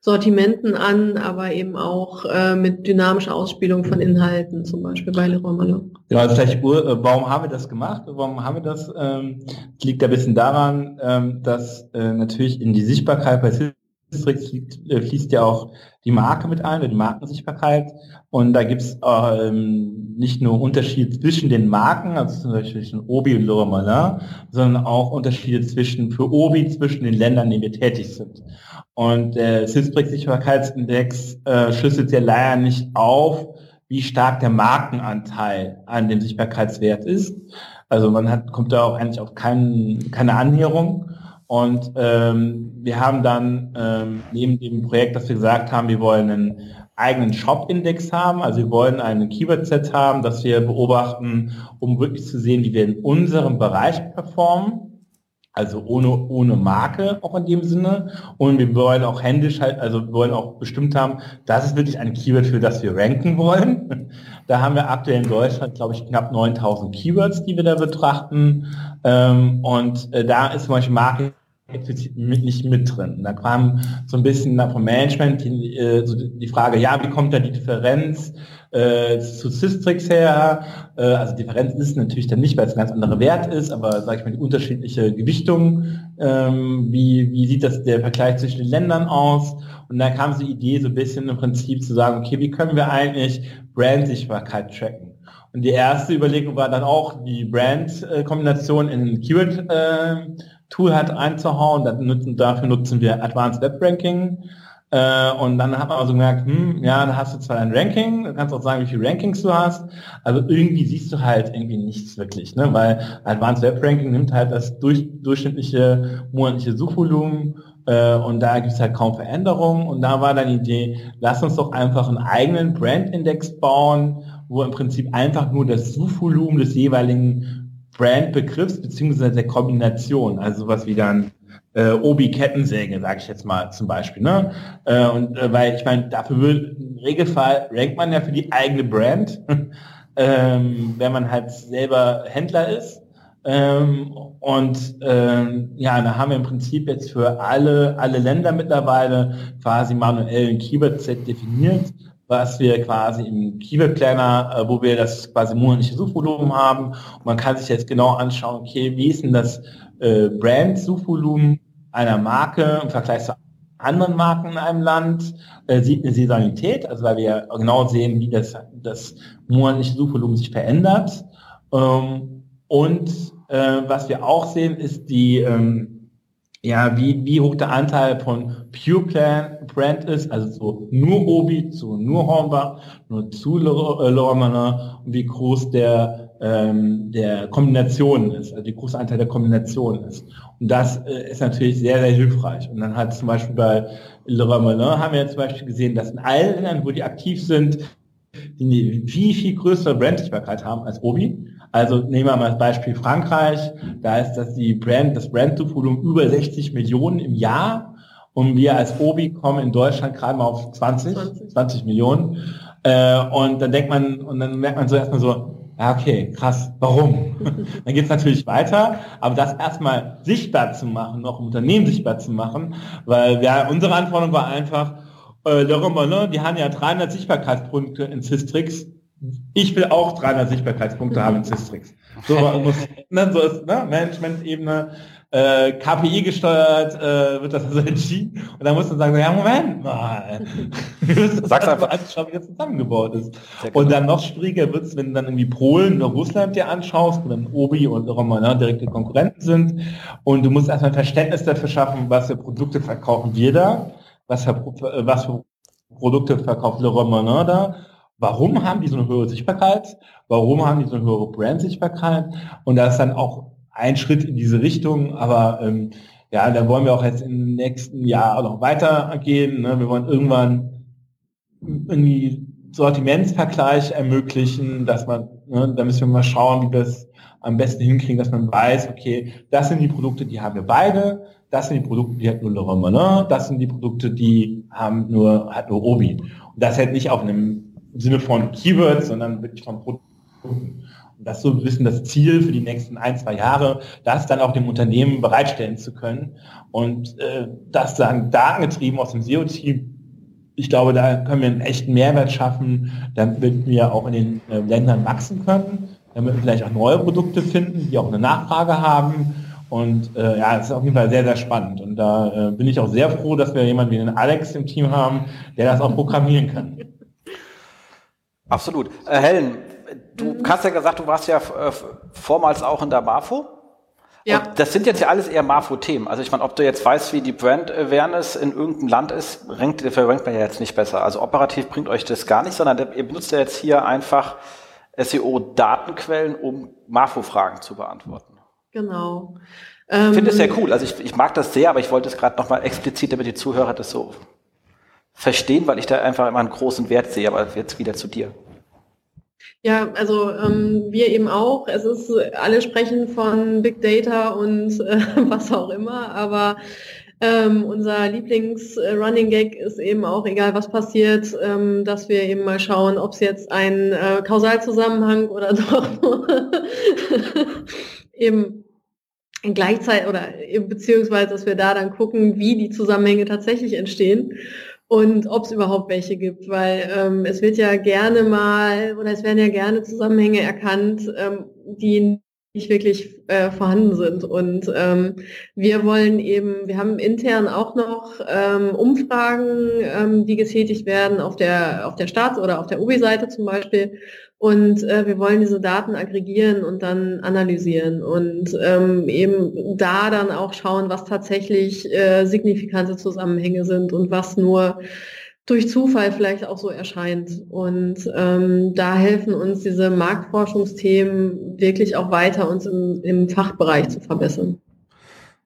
Sortimenten an, aber eben auch äh, mit dynamischer Ausspielung von Inhalten, zum Beispiel bei Le Romano. Ja, also vielleicht, äh, warum haben wir das gemacht? Warum haben wir das? Ähm, liegt ein bisschen daran, ähm, dass äh, natürlich in die Sichtbarkeit bei Systrix äh, fließt ja auch die Marke mit ein, die Markensichtbarkeit. Und da gibt es ähm, nicht nur Unterschiede zwischen den Marken, also zum Beispiel zwischen Obi und Laura Malin, sondern auch Unterschiede zwischen für Obi zwischen den Ländern, in denen wir tätig sind. Und der Sistrix-Sichtbarkeitsindex äh, schlüsselt ja leider nicht auf, wie stark der Markenanteil an dem Sichtbarkeitswert ist. Also man hat, kommt da auch eigentlich auf kein, keine Annäherung. Und ähm, wir haben dann ähm, neben dem Projekt, dass wir gesagt haben, wir wollen einen eigenen Shop-Index haben, also wir wollen einen Keyword-Set haben, das wir beobachten, um wirklich zu sehen, wie wir in unserem Bereich performen also ohne, ohne Marke auch in dem Sinne. Und wir wollen auch händisch halt, also wir wollen auch bestimmt haben, das ist wirklich ein Keyword, für das wir ranken wollen. Da haben wir aktuell in Deutschland, glaube ich, knapp 9000 Keywords, die wir da betrachten. Ähm, und äh, da ist zum Beispiel Marke explizit mit, nicht mit drin. Da kam so ein bisschen vom Management die, äh, so die Frage, ja, wie kommt da die Differenz äh, zu Systrix her? Äh, also Differenz ist natürlich dann nicht, weil es ein ganz anderer Wert ist, aber sage ich mal, die unterschiedliche Gewichtung, ähm, wie, wie sieht das der Vergleich zwischen den Ländern aus? Und da kam so die Idee, so ein bisschen im Prinzip zu sagen, okay, wie können wir eigentlich Brandsichtbarkeit tracken? Und die erste Überlegung war dann auch die Brand-Kombination in Keyword äh, Tool hat einzuhauen. Nutzen, dafür nutzen wir Advanced Web Ranking. Äh, und dann hat man also gemerkt, hm, ja, da hast du zwar ein Ranking, du kannst auch sagen, wie viele Rankings du hast, aber irgendwie siehst du halt irgendwie nichts wirklich, ne? weil Advanced Web Ranking nimmt halt das durch, durchschnittliche monatliche Suchvolumen äh, und da gibt es halt kaum Veränderungen und da war dann die Idee, lass uns doch einfach einen eigenen Brand-Index bauen, wo im Prinzip einfach nur das Suchvolumen des jeweiligen Brandbegriffs beziehungsweise der Kombination, also sowas wie dann äh, Obi-Kettensäge, sage ich jetzt mal zum Beispiel. Ne? Äh, und äh, weil ich meine, dafür will im Regelfall rankt man ja für die eigene Brand, [laughs] ähm, wenn man halt selber Händler ist. Ähm, und ähm, ja, da haben wir im Prinzip jetzt für alle, alle Länder mittlerweile quasi manuell ein Keyword-Set definiert was wir quasi im Keyword Planner, äh, wo wir das quasi monatliche Suchvolumen haben. Und man kann sich jetzt genau anschauen, okay, wie ist denn das äh, Brand-Suchvolumen einer Marke im Vergleich zu anderen Marken in einem Land, äh, sieht eine Saisonalität, also weil wir genau sehen, wie das, das monatliche Suchvolumen sich verändert. Ähm, und äh, was wir auch sehen, ist die ähm, ja, wie, wie hoch der Anteil von Pure Plan, Brand ist, also so nur Obi zu nur Hornbach, nur zu Lormaner und wie groß der, ähm, der Kombination ist, also wie groß der Anteil der Kombination ist. Und das äh, ist natürlich sehr, sehr hilfreich. Und dann hat zum Beispiel bei Merlin haben wir ja zum Beispiel gesehen, dass in allen Ländern, wo die aktiv sind, die eine viel, viel größere Brandsichtbarkeit haben als Obi. Also nehmen wir mal das Beispiel Frankreich. Da ist das die Brand, das Brand-Volumen über 60 Millionen im Jahr. Und wir als Obi kommen in Deutschland gerade mal auf 20, 20, 20 Millionen. Äh, und dann denkt man, und dann merkt man so erstmal so, ja, okay, krass, warum? [laughs] dann geht es natürlich weiter, aber das erstmal sichtbar zu machen, noch im Unternehmen sichtbar zu machen, weil ja, unsere Anforderung war einfach, äh, die haben ja 300 Sichtbarkeitspunkte in Systrix, ich will auch 300 Sichtbarkeitspunkte haben in [laughs] Systrix. So, muss, ne, so ist ne, Management-Ebene, äh, KPI gesteuert, äh, wird das also entschieden. Und dann muss man sagen, ja, Moment mal. [laughs] Sag's einfach anschauen, wie das zusammengebaut ist. Und dann noch schwieriger wird es, wenn du dann irgendwie Polen oder Russland dir anschaust, wo dann Obi und Roma ne, direkte Konkurrenten sind. Und du musst erstmal Verständnis dafür schaffen, was für Produkte verkaufen wir da, was für, was für Produkte verkauft Le Romain da Warum haben die so eine höhere Sichtbarkeit? Warum haben die so eine höhere Brand-Sichtbarkeit? Und da ist dann auch ein Schritt in diese Richtung, aber ähm, ja, da wollen wir auch jetzt im nächsten Jahr noch weitergehen. Ne? Wir wollen irgendwann irgendwie Sortimentsvergleich ermöglichen, dass man, ne, da müssen wir mal schauen, wie wir das am besten hinkriegen, dass man weiß, okay, das sind die Produkte, die haben wir beide, das sind die Produkte, die hat nur Le Romain, das sind die Produkte, die haben nur, hat nur Obi. Und das halt nicht auf einem Sinne von Keywords, sondern wirklich von Produkten. Und das so ein bisschen das Ziel für die nächsten ein, zwei Jahre, das dann auch dem Unternehmen bereitstellen zu können. Und äh, das dann datengetrieben aus dem SEO-Team, ich glaube, da können wir einen echten Mehrwert schaffen, damit wir auch in den äh, Ländern wachsen können, damit wir vielleicht auch neue Produkte finden, die auch eine Nachfrage haben Und äh, ja, es ist auf jeden Fall sehr, sehr spannend. Und da äh, bin ich auch sehr froh, dass wir jemanden wie den Alex im Team haben, der das auch programmieren kann. Absolut. Äh, Helen, du mhm. hast ja gesagt, du warst ja äh, vormals auch in der MAFO. Ja. Und das sind jetzt ja alles eher MAFO-Themen. Also ich meine, ob du jetzt weißt, wie die Brand Awareness in irgendeinem Land ist, rankt, verrankt man ja jetzt nicht besser. Also operativ bringt euch das gar nicht, sondern ihr benutzt ja jetzt hier einfach SEO-Datenquellen, um MAFO-Fragen zu beantworten. Genau. Ich finde es sehr ähm, cool. Also ich, ich mag das sehr, aber ich wollte es gerade nochmal explizit, damit die Zuhörer das so verstehen, weil ich da einfach immer einen großen Wert sehe. Aber jetzt wieder zu dir. Ja, also ähm, wir eben auch. Es ist, alle sprechen von Big Data und äh, [laughs] was auch immer, aber ähm, unser Lieblings-Running Gag ist eben auch, egal was passiert, ähm, dass wir eben mal schauen, ob es jetzt ein äh, Kausalzusammenhang oder [laughs] doch [laughs] eben gleichzeitig oder beziehungsweise, dass wir da dann gucken, wie die Zusammenhänge tatsächlich entstehen und ob es überhaupt welche gibt, weil ähm, es wird ja gerne mal oder es werden ja gerne Zusammenhänge erkannt, ähm, die nicht wirklich äh, vorhanden sind. Und ähm, wir wollen eben, wir haben intern auch noch ähm, Umfragen, ähm, die getätigt werden auf der auf der Staats- oder auf der UBI-Seite zum Beispiel. Und äh, wir wollen diese Daten aggregieren und dann analysieren und ähm, eben da dann auch schauen, was tatsächlich äh, signifikante Zusammenhänge sind und was nur durch Zufall vielleicht auch so erscheint. Und ähm, da helfen uns diese Marktforschungsthemen wirklich auch weiter, uns im, im Fachbereich zu verbessern.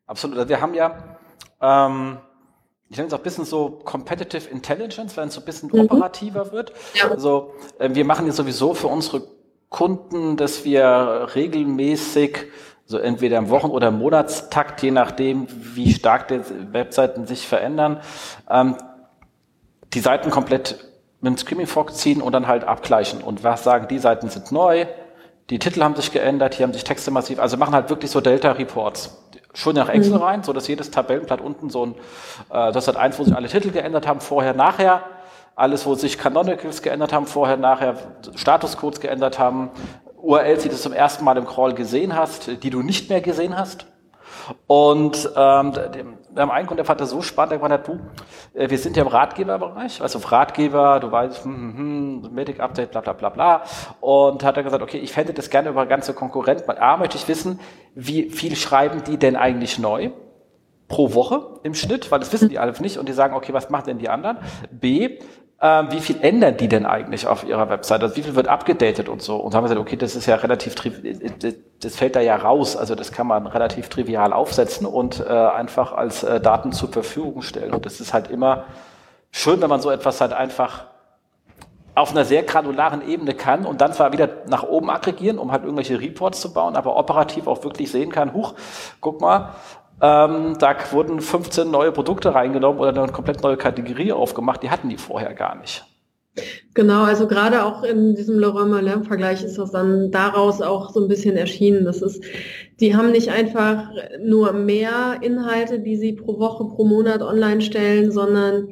Absolut. Also wir haben ja ähm, ich nenne es auch ein bisschen so Competitive Intelligence, wenn es so ein bisschen mhm. operativer wird. Ja. Also äh, wir machen ja sowieso für unsere Kunden, dass wir regelmäßig, so entweder im Wochen- oder Monatstakt, je nachdem, wie stark die Webseiten sich verändern, ähm, die Seiten komplett mit dem Screaming Frog ziehen und dann halt abgleichen und was sagen, die Seiten sind neu, die Titel haben sich geändert, hier haben sich Texte massiv, also machen halt wirklich so Delta Schon nach Excel mhm. rein, so dass jedes Tabellenblatt unten so ein, äh, das hat eins, wo sich alle Titel geändert haben, vorher, nachher, alles, wo sich Canonicals geändert haben, vorher, nachher, Statuscodes geändert haben, URLs, die du zum ersten Mal im Crawl gesehen hast, die du nicht mehr gesehen hast. Und ähm, wir haben einen Kunden, der fand das so spannend, der gesagt hat, du, wir sind ja im Ratgeberbereich, also Ratgeber, du weißt, hm, hm, hm, Medic Update, bla bla bla bla. Und hat er gesagt, okay, ich fände das gerne über ganze Konkurrenten. A, möchte ich wissen, wie viel schreiben die denn eigentlich neu? pro Woche im Schnitt, weil das wissen die alle nicht und die sagen, okay, was machen denn die anderen? B, wie viel ändern die denn eigentlich auf ihrer Website? Also wie viel wird abgedatet und so? Und haben wir gesagt, okay, das ist ja relativ, das fällt da ja raus. Also das kann man relativ trivial aufsetzen und äh, einfach als äh, Daten zur Verfügung stellen. Und das ist halt immer schön, wenn man so etwas halt einfach auf einer sehr granularen Ebene kann und dann zwar wieder nach oben aggregieren, um halt irgendwelche Reports zu bauen, aber operativ auch wirklich sehen kann, huch, guck mal, ähm, da wurden 15 neue Produkte reingenommen oder eine komplett neue Kategorie aufgemacht, die hatten die vorher gar nicht. Genau, also gerade auch in diesem Leroy Merlin-Vergleich ist das dann daraus auch so ein bisschen erschienen. Das ist, die haben nicht einfach nur mehr Inhalte, die sie pro Woche, pro Monat online stellen, sondern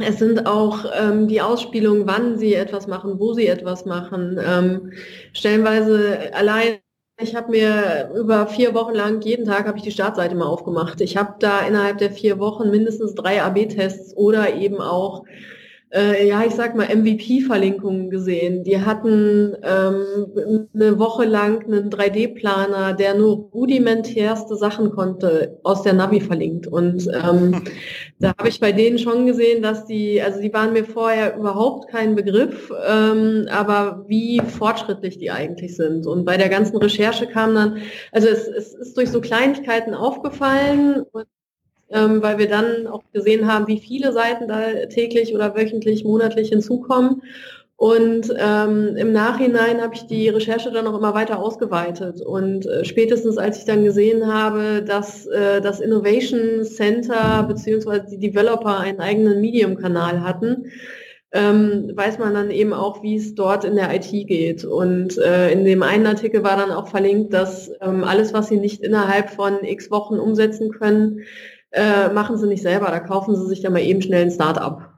es sind auch ähm, die Ausspielungen, wann sie etwas machen, wo sie etwas machen. Ähm, stellenweise allein ich habe mir über vier Wochen lang, jeden Tag habe ich die Startseite mal aufgemacht. Ich habe da innerhalb der vier Wochen mindestens drei AB-Tests oder eben auch äh, ja, ich sag mal, MVP-Verlinkungen gesehen. Die hatten ähm, eine Woche lang einen 3D-Planer, der nur rudimentärste Sachen konnte, aus der Navi verlinkt. Und ähm, [laughs] da habe ich bei denen schon gesehen, dass die, also die waren mir vorher überhaupt kein Begriff, ähm, aber wie fortschrittlich die eigentlich sind. Und bei der ganzen Recherche kam dann, also es, es ist durch so Kleinigkeiten aufgefallen und ähm, weil wir dann auch gesehen haben, wie viele Seiten da täglich oder wöchentlich, monatlich hinzukommen. Und ähm, im Nachhinein habe ich die Recherche dann noch immer weiter ausgeweitet. Und äh, spätestens als ich dann gesehen habe, dass äh, das Innovation Center bzw. die Developer einen eigenen Medium-Kanal hatten, ähm, weiß man dann eben auch, wie es dort in der IT geht. Und äh, in dem einen Artikel war dann auch verlinkt, dass ähm, alles, was sie nicht innerhalb von x Wochen umsetzen können, äh, machen sie nicht selber, da kaufen sie sich dann mal eben schnell ein Start-up.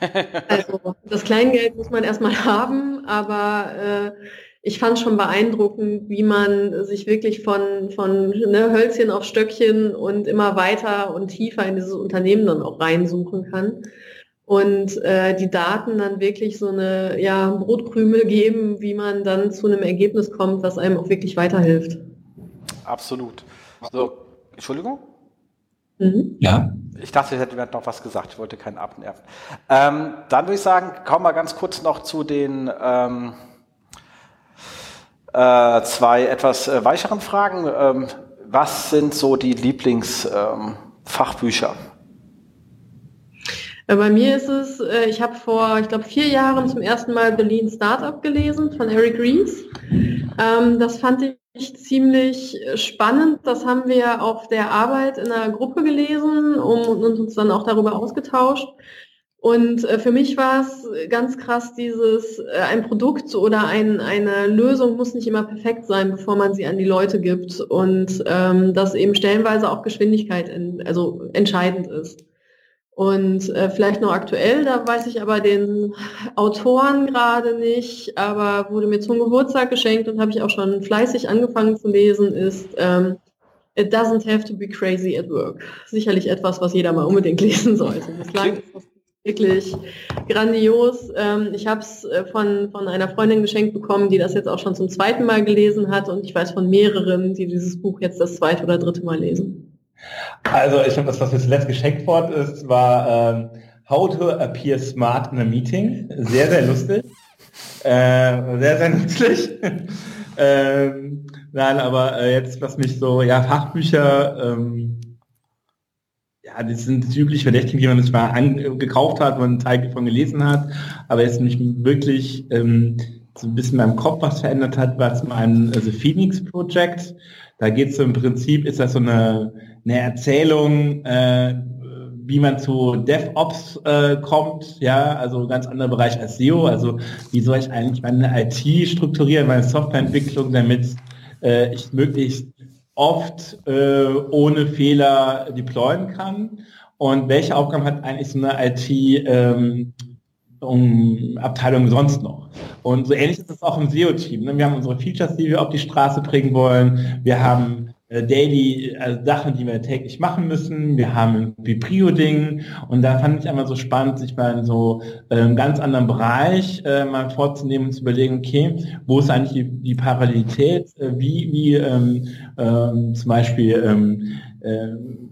[laughs] also das Kleingeld muss man erstmal [laughs] haben, aber äh, ich fand schon beeindruckend, wie man sich wirklich von, von ne, Hölzchen auf Stöckchen und immer weiter und tiefer in dieses Unternehmen dann auch reinsuchen kann. Und äh, die Daten dann wirklich so eine ja, Brotkrümel geben, wie man dann zu einem Ergebnis kommt, was einem auch wirklich weiterhilft. Absolut. So, Entschuldigung? Mhm. Ja. Ich dachte, ich hätte noch was gesagt. Ich wollte keinen abnerven. Ähm, dann würde ich sagen, kommen wir ganz kurz noch zu den ähm, äh, zwei etwas äh, weicheren Fragen. Ähm, was sind so die Lieblingsfachbücher? Ähm, bei mir ist es, äh, ich habe vor, ich glaube, vier Jahren zum ersten Mal Berlin Startup gelesen von Eric Ries. Ähm, das fand ich ziemlich spannend. Das haben wir auf der Arbeit in einer Gruppe gelesen und uns dann auch darüber ausgetauscht. Und äh, für mich war es ganz krass, dieses, äh, ein Produkt oder ein, eine Lösung muss nicht immer perfekt sein, bevor man sie an die Leute gibt. Und ähm, dass eben stellenweise auch Geschwindigkeit in, also entscheidend ist. Und äh, vielleicht noch aktuell, da weiß ich aber den Autoren gerade nicht, aber wurde mir zum Geburtstag geschenkt und habe ich auch schon fleißig angefangen zu lesen, ist ähm, It doesn't have to be crazy at work. Sicherlich etwas, was jeder mal unbedingt [laughs] lesen sollte. Bislang ist das wirklich grandios. Ähm, ich habe es äh, von, von einer Freundin geschenkt bekommen, die das jetzt auch schon zum zweiten Mal gelesen hat und ich weiß von mehreren, die dieses Buch jetzt das zweite oder dritte Mal lesen. Also ich habe das, was mir zuletzt geschenkt worden ist, war ähm, How to Appear Smart in a Meeting. Sehr, sehr lustig. [laughs] Äh, sehr, sehr nützlich. [laughs] ähm, nein, aber äh, jetzt, was mich so, ja, Fachbücher, ähm, ja, das sind das übliche Verdächtigen, die man sich mal gekauft hat, man einen Teil davon gelesen hat, aber jetzt mich wirklich ähm, so ein bisschen meinem Kopf was verändert hat, war zum einen The Phoenix Project. Da geht es so im Prinzip, ist das so eine, eine Erzählung, äh, wie man zu DevOps äh, kommt, ja, also ganz anderer Bereich als SEO, also wie soll ich eigentlich meine IT strukturieren, meine Softwareentwicklung, damit äh, ich möglichst oft äh, ohne Fehler deployen kann und welche Aufgaben hat eigentlich so eine IT ähm, um Abteilung sonst noch. Und so ähnlich ist es auch im SEO-Team. Ne? Wir haben unsere Features, die wir auf die Straße bringen wollen. Wir haben Daily also Sachen, die wir täglich machen müssen. Wir haben ein Prio-Ding und da fand ich einmal so spannend, sich mal in so äh, einem ganz anderen Bereich äh, mal vorzunehmen und zu überlegen, okay, wo ist eigentlich die, die Parallelität, äh, wie, wie ähm, ähm, zum Beispiel ähm, äh,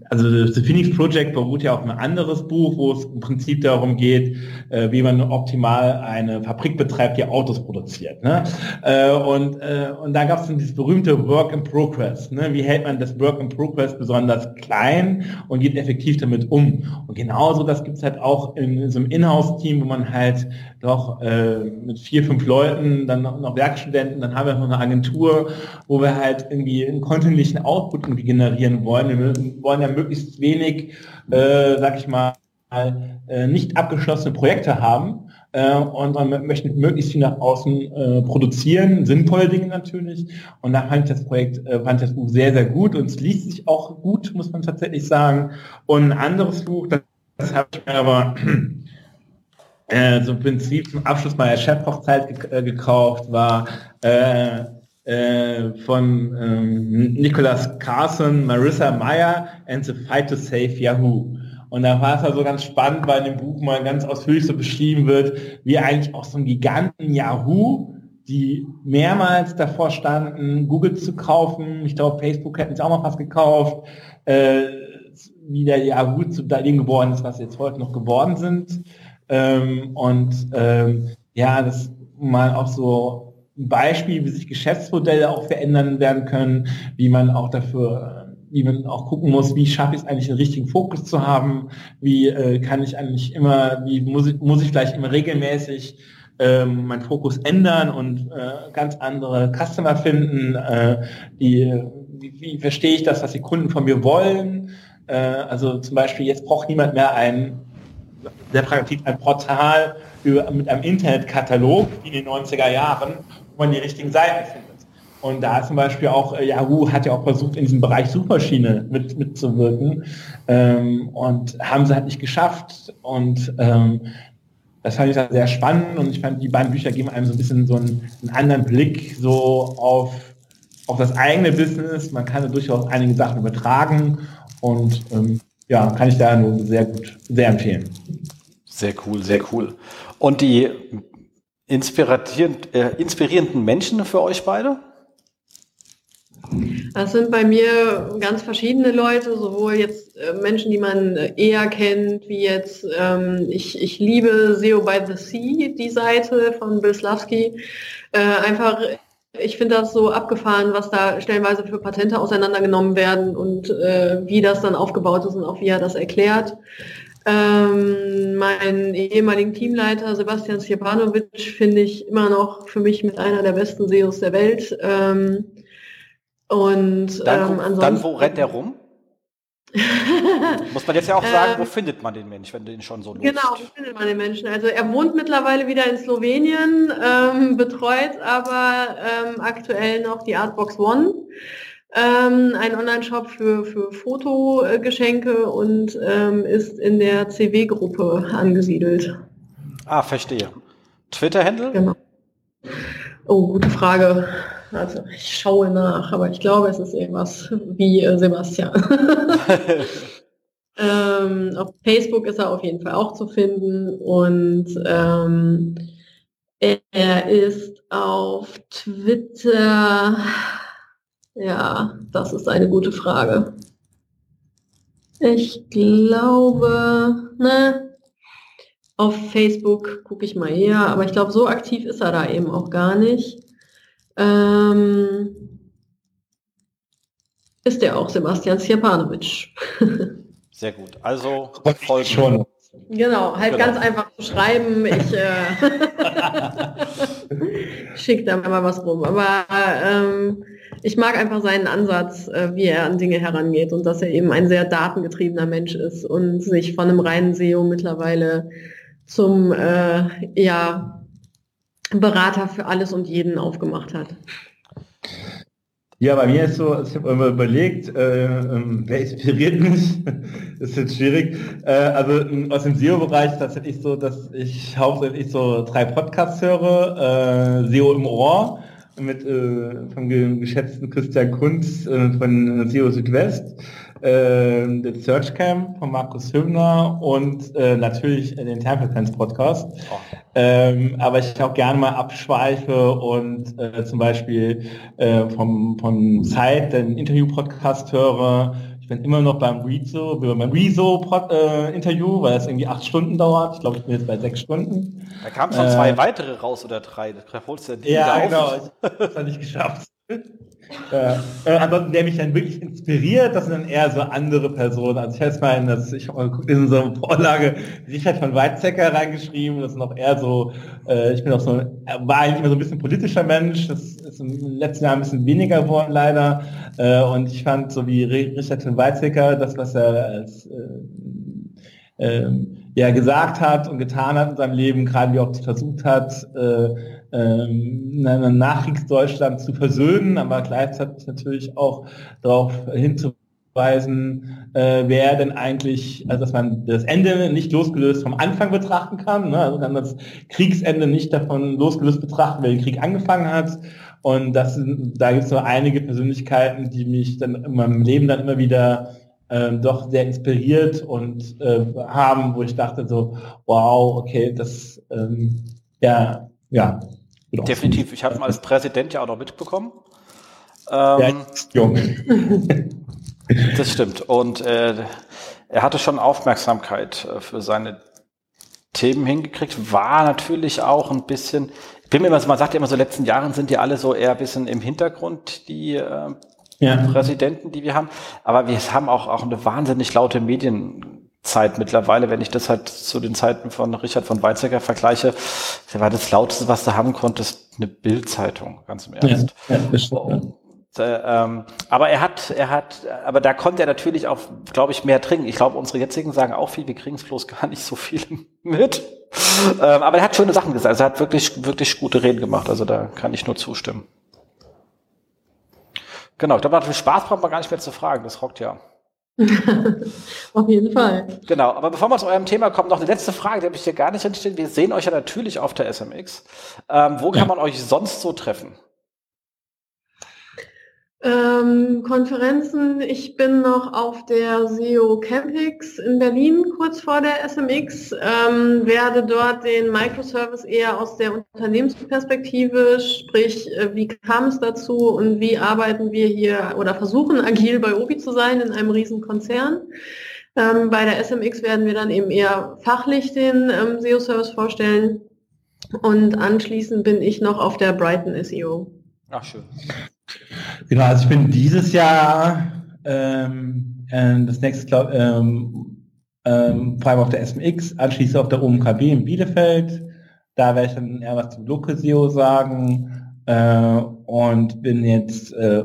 also das Phoenix Project beruht ja auf ein anderes Buch, wo es im Prinzip darum geht, äh, wie man optimal eine Fabrik betreibt, die Autos produziert. Ne? Äh, und, äh, und da gab es dann dieses berühmte Work in Progress. Ne? Wie hält man das Work in Progress besonders klein und geht effektiv damit um? Und genauso, das gibt es halt auch in, in so einem Inhouse-Team, wo man halt doch äh, mit vier, fünf Leuten, dann noch, noch Werkstudenten, dann haben wir noch eine Agentur, wo wir halt irgendwie einen kontinuierlichen Output irgendwie generieren wollen. Wir wollen ja möglichst wenig, äh, sag ich mal, äh, nicht abgeschlossene Projekte haben äh, und man möchte möglichst viel nach außen äh, produzieren, sinnvolle Dinge natürlich. Und da fand ich das Projekt, äh, fand ich das Buch sehr, sehr gut und es liest sich auch gut, muss man tatsächlich sagen. Und ein anderes Buch, das, das habe ich mir aber äh, so im Prinzip zum Abschluss meiner Chefhochzeit ge äh, gekauft, war äh, von ähm, Nicholas Carson, Marissa Meyer and the Fight to Save Yahoo. Und da war es also ganz spannend, weil in dem Buch mal ganz ausführlich so beschrieben wird, wie eigentlich auch so ein Giganten Yahoo, die mehrmals davor standen, Google zu kaufen. Ich glaube, Facebook hätten sie auch mal fast gekauft. Äh, wie der Yahoo zu dem geworden ist, was sie jetzt heute noch geworden sind. Ähm, und ähm, ja, das mal auch so ein Beispiel, wie sich Geschäftsmodelle auch verändern werden können, wie man auch dafür, wie man auch gucken muss, wie schaffe ich es eigentlich, einen richtigen Fokus zu haben, wie äh, kann ich eigentlich immer, wie muss ich, muss ich vielleicht immer regelmäßig ähm, meinen Fokus ändern und äh, ganz andere Customer finden, äh, die, wie, wie verstehe ich das, was die Kunden von mir wollen. Äh, also zum Beispiel, jetzt braucht niemand mehr ein sehr pragmatisch ein Portal mit einem Internetkatalog in den 90er Jahren, man die richtigen Seiten findet. Und da zum Beispiel auch, äh, Yahoo hat ja auch versucht, in diesem Bereich Suchmaschine mit, mitzuwirken ähm, und haben sie halt nicht geschafft. Und ähm, das fand ich dann sehr spannend und ich fand, die beiden Bücher geben einem so ein bisschen so einen, einen anderen Blick so auf, auf das eigene Business. Man kann durchaus einige Sachen übertragen und ähm, ja, kann ich da nur sehr gut, sehr empfehlen. Sehr cool, sehr cool. Und die inspirierend, äh, inspirierenden Menschen für euch beide? Das sind bei mir ganz verschiedene Leute, sowohl jetzt äh, Menschen, die man äh, eher kennt, wie jetzt, ähm, ich, ich liebe SEO by the Sea, die Seite von Bill Slavsky. Äh, einfach, ich finde das so abgefahren, was da stellenweise für Patente auseinandergenommen werden und äh, wie das dann aufgebaut ist und auch wie er das erklärt. Ähm, meinen ehemaligen Teamleiter Sebastian Stjepanovic finde ich immer noch für mich mit einer der besten SEOs der Welt. Ähm, und dann, ähm, dann wo rennt der rum? [laughs] Muss man jetzt ja auch sagen, wo ähm, findet man den Mensch, wenn du ihn schon so nutzt? Genau, wo findet man den Menschen? Also er wohnt mittlerweile wieder in Slowenien, ähm, betreut aber ähm, aktuell noch die Artbox One, ähm, ein Online-Shop für, für Fotogeschenke und ähm, ist in der CW-Gruppe angesiedelt. Ah, verstehe. Twitter-Handle? Genau. Oh, gute Frage. Also ich schaue nach, aber ich glaube, es ist irgendwas wie äh, Sebastian. [laughs] ähm, auf Facebook ist er auf jeden Fall auch zu finden und ähm, er ist auf Twitter. Ja, das ist eine gute Frage. Ich glaube, ne, auf Facebook gucke ich mal eher, aber ich glaube, so aktiv ist er da eben auch gar nicht. Ähm, ist der auch Sebastian Sjepanovic. [laughs] Sehr gut. Also folgen. schon. Genau, halt genau. ganz einfach zu schreiben. Ich äh, [laughs] [laughs] schicke da mal was rum. Aber ähm, ich mag einfach seinen Ansatz, äh, wie er an Dinge herangeht und dass er eben ein sehr datengetriebener Mensch ist und sich von einem reinen SEO mittlerweile zum äh, ja, Berater für alles und jeden aufgemacht hat. Ja, bei mir ist so, ich habe immer überlegt, äh, ähm, wer inspiriert mich? [laughs] das ist jetzt schwierig. Äh, also aus dem SEO-Bereich tatsächlich so, dass ich hauptsächlich so drei Podcasts höre, äh, SEO im Ohr mit äh, vom geschätzten Christian Kunz äh, von SEO Südwest äh, den Searchcam von Markus Hübner und äh, natürlich den Tempelfans Podcast. Oh. Ähm, aber ich auch gerne mal abschweife und äh, zum Beispiel äh, vom, vom Zeit den Interview-Podcast höre. Ich bin immer noch beim Rezo, beim Rezo-Interview, weil es irgendwie acht Stunden dauert. Ich glaube, ich bin jetzt bei sechs Stunden. Da kamen schon zwei äh, weitere raus oder drei. Da holst du ja, genau. Ich habe es nicht geschafft. [laughs] Äh, äh, ansonsten, der mich dann wirklich inspiriert, das sind dann eher so andere Personen. Also ich weiß mal, dass ich in so einer Vorlage Richard von Weizsäcker reingeschrieben, das ist noch eher so, äh, ich bin auch so, war eigentlich immer so ein bisschen politischer Mensch, das ist im letzten Jahr ein bisschen weniger geworden leider. Äh, und ich fand so wie Richard von Weizsäcker, das, was er als äh, äh, ja, gesagt hat und getan hat in seinem Leben, gerade wie auch versucht hat, ähm, Nachkriegsdeutschland zu versöhnen, aber gleichzeitig natürlich auch darauf hinzuweisen, äh, wer denn eigentlich, also dass man das Ende nicht losgelöst vom Anfang betrachten kann, ne? also kann das Kriegsende nicht davon losgelöst betrachten, wer den Krieg angefangen hat. Und das sind, da gibt es so einige Persönlichkeiten, die mich dann in meinem Leben dann immer wieder ähm, doch sehr inspiriert und äh, haben, wo ich dachte so, wow, okay, das ähm, ja, ja, Definitiv. Ich habe ihn als Präsident ja auch noch mitbekommen. Ähm, ja, [laughs] das stimmt. Und äh, er hatte schon Aufmerksamkeit äh, für seine Themen hingekriegt, war natürlich auch ein bisschen, ich bin mir immer, man sagt ja immer so, letzten Jahren sind die alle so eher ein bisschen im Hintergrund, die äh, ja. Präsidenten, die wir haben. Aber wir haben auch, auch eine wahnsinnig laute Medien Zeit mittlerweile, wenn ich das halt zu den Zeiten von Richard von Weizsäcker vergleiche, war das lauteste, was du haben konntest, eine Bildzeitung, ganz im Ernst. Ja, ja, bestimmt, äh, ähm, aber er hat, er hat, aber da konnte er natürlich auch, glaube ich, mehr trinken. Ich glaube, unsere jetzigen sagen auch viel, wir kriegen es bloß gar nicht so viel [laughs] mit. Ähm, aber er hat schöne Sachen gesagt. Also er hat wirklich, wirklich gute Reden gemacht. Also da kann ich nur zustimmen. Genau, ich glaube, viel Spaß braucht man gar nicht mehr zu fragen. Das rockt ja. [laughs] Auf jeden Fall. Genau, aber bevor wir zu eurem Thema kommen, noch eine letzte Frage, die habe ich hier gar nicht drinstehen. Wir sehen euch ja natürlich auf der SMX. Ähm, wo kann ja. man euch sonst so treffen? Ähm, Konferenzen, ich bin noch auf der SEO Campix in Berlin kurz vor der SMX, ähm, werde dort den Microservice eher aus der Unternehmensperspektive, sprich äh, wie kam es dazu und wie arbeiten wir hier oder versuchen agil bei Obi zu sein in einem riesen Konzern. Ähm, bei der SMX werden wir dann eben eher fachlich den ähm, SEO-Service vorstellen und anschließend bin ich noch auf der Brighton SEO. Ach schön. Genau, also ich bin dieses Jahr ähm, äh, das nächste, glaub, ähm, ähm, vor allem auf der SMX, anschließend auf der OMKB in Bielefeld. Da werde ich dann eher was zum Local SEO sagen äh, und bin jetzt äh,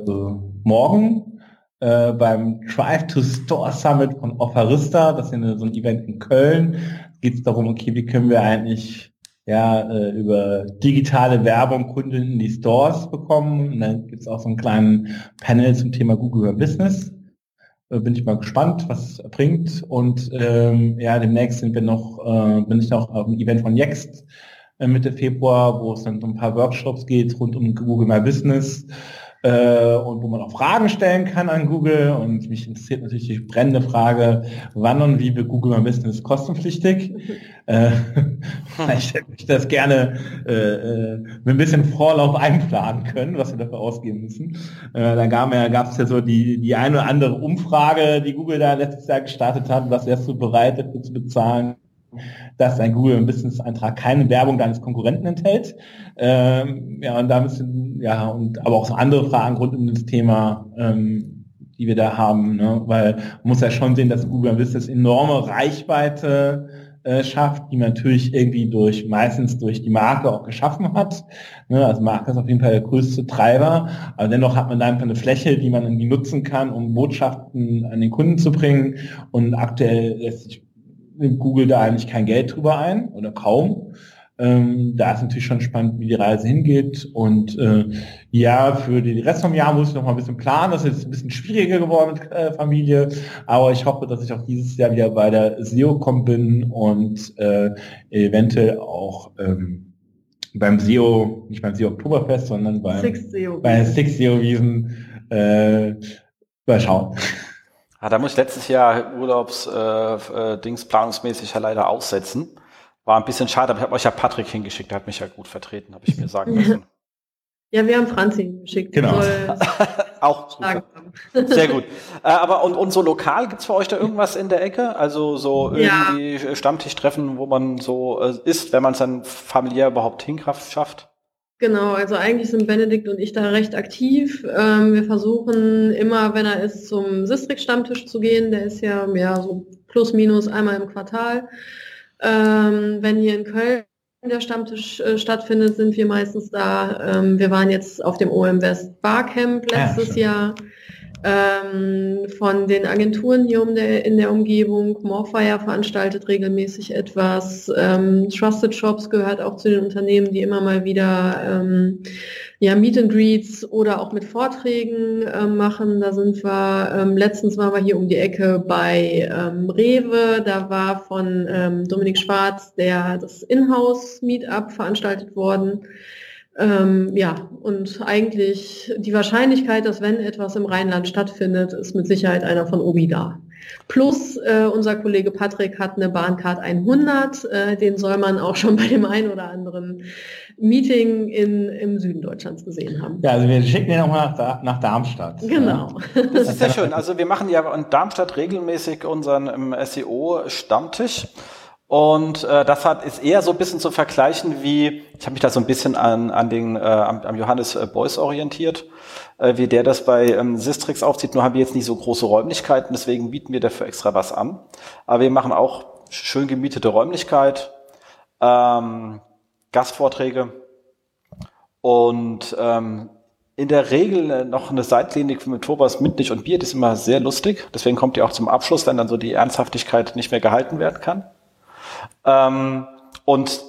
morgen äh, beim Drive to Store Summit von Offerista, das ist ja so ein Event in Köln. Geht es darum, okay, wie können wir eigentlich ja, äh, über digitale Werbung Kunden in die Stores bekommen. Und dann gibt es auch so einen kleinen Panel zum Thema Google Business. Äh, bin ich mal gespannt, was es bringt. Und ähm, ja, demnächst sind wir noch, äh, bin ich noch auf dem Event von Yext äh, Mitte Februar, wo es dann um ein paar Workshops geht rund um Google My Business äh, und wo man auch Fragen stellen kann an Google. Und mich interessiert natürlich die brennende Frage, wann und wie wird Google My Business kostenpflichtig? [laughs] äh, [laughs] ich hätte mich das gerne äh, äh, mit ein bisschen Vorlauf einplanen können, was wir dafür ausgeben müssen. Äh, da gab es ja, ja so die, die eine oder andere Umfrage, die Google da letztes Jahr gestartet hat, was wärst du bereit dafür zu bezahlen dass ein Google Business Eintrag keine Werbung deines Konkurrenten enthält. Ähm, ja, und da müssen, ja, und aber auch so andere Fragen rund um das Thema, ähm, die wir da haben, ne? weil man muss ja schon sehen, dass Google Business enorme Reichweite äh, schafft, die man natürlich irgendwie durch, meistens durch die Marke auch geschaffen hat. Ne? Also Marke ist auf jeden Fall der größte Treiber, aber dennoch hat man da einfach eine Fläche, die man irgendwie nutzen kann, um Botschaften an den Kunden zu bringen. Und aktuell lässt sich nimmt Google da eigentlich kein Geld drüber ein oder kaum. Ähm, da ist natürlich schon spannend, wie die Reise hingeht. Und äh, ja, für den Rest vom Jahr muss ich noch mal ein bisschen planen. Das ist jetzt ein bisschen schwieriger geworden mit äh, Familie. Aber ich hoffe, dass ich auch dieses Jahr wieder bei der SEO-Com bin und äh, eventuell auch ähm, beim SEO, nicht beim SEO Oktoberfest, sondern beim Six SEO bei Six SEO Wiesen äh, mal schauen. Ah, da muss ich letztes Jahr Urlaubs äh, äh, Dings planungsmäßig ja leider aussetzen. War ein bisschen schade, aber ich habe euch ja Patrick hingeschickt, der hat mich ja gut vertreten, habe ich mir sagen [laughs] müssen. Ja, wir haben Franzi hingeschickt. Genau. [laughs] Auch super. Sehr gut. Äh, aber und, und so lokal gibt's für euch da irgendwas in der Ecke? Also so irgendwie ja. Stammtischtreffen, wo man so äh, ist, wenn man es dann familiär überhaupt hinkraft schafft? Genau, also eigentlich sind Benedikt und ich da recht aktiv. Ähm, wir versuchen immer, wenn er ist, zum Sistrix-Stammtisch zu gehen. Der ist ja, ja so plus minus einmal im Quartal. Ähm, wenn hier in Köln der Stammtisch äh, stattfindet, sind wir meistens da. Ähm, wir waren jetzt auf dem OM West Barcamp ah, letztes ja, Jahr ähm, von den Agenturen hier um der, in der Umgebung. Morfire veranstaltet regelmäßig etwas. Ähm, Trusted Shops gehört auch zu den Unternehmen, die immer mal wieder ähm, ja, Meet and Greets oder auch mit Vorträgen äh, machen. Da sind wir, ähm, letztens waren wir hier um die Ecke bei ähm, Rewe. Da war von ähm, Dominik Schwarz der das Inhouse Meetup veranstaltet worden. Ähm, ja, und eigentlich die Wahrscheinlichkeit, dass wenn etwas im Rheinland stattfindet, ist mit Sicherheit einer von Obi da. Plus äh, unser Kollege Patrick hat eine Bahncard 100, äh, den soll man auch schon bei dem einen oder anderen Meeting in, im Süden Deutschlands gesehen haben. Ja, also wir schicken ihn auch mal nach, nach Darmstadt. Genau. Das ist sehr schön. Also wir machen ja in Darmstadt regelmäßig unseren SEO-Stammtisch. Und äh, das hat ist eher so ein bisschen zu vergleichen wie, ich habe mich da so ein bisschen an, an den äh, am, am Johannes äh, Beuys orientiert, äh, wie der das bei ähm, Sistrix aufzieht. Nur haben wir jetzt nicht so große Räumlichkeiten, deswegen bieten wir dafür extra was an. Aber wir machen auch schön gemietete Räumlichkeit, ähm, Gastvorträge und ähm, in der Regel äh, noch eine Seitlinie mit Thomas Mündlich und Bier, das ist immer sehr lustig. Deswegen kommt ihr auch zum Abschluss, wenn dann so die Ernsthaftigkeit nicht mehr gehalten werden kann. Ähm, und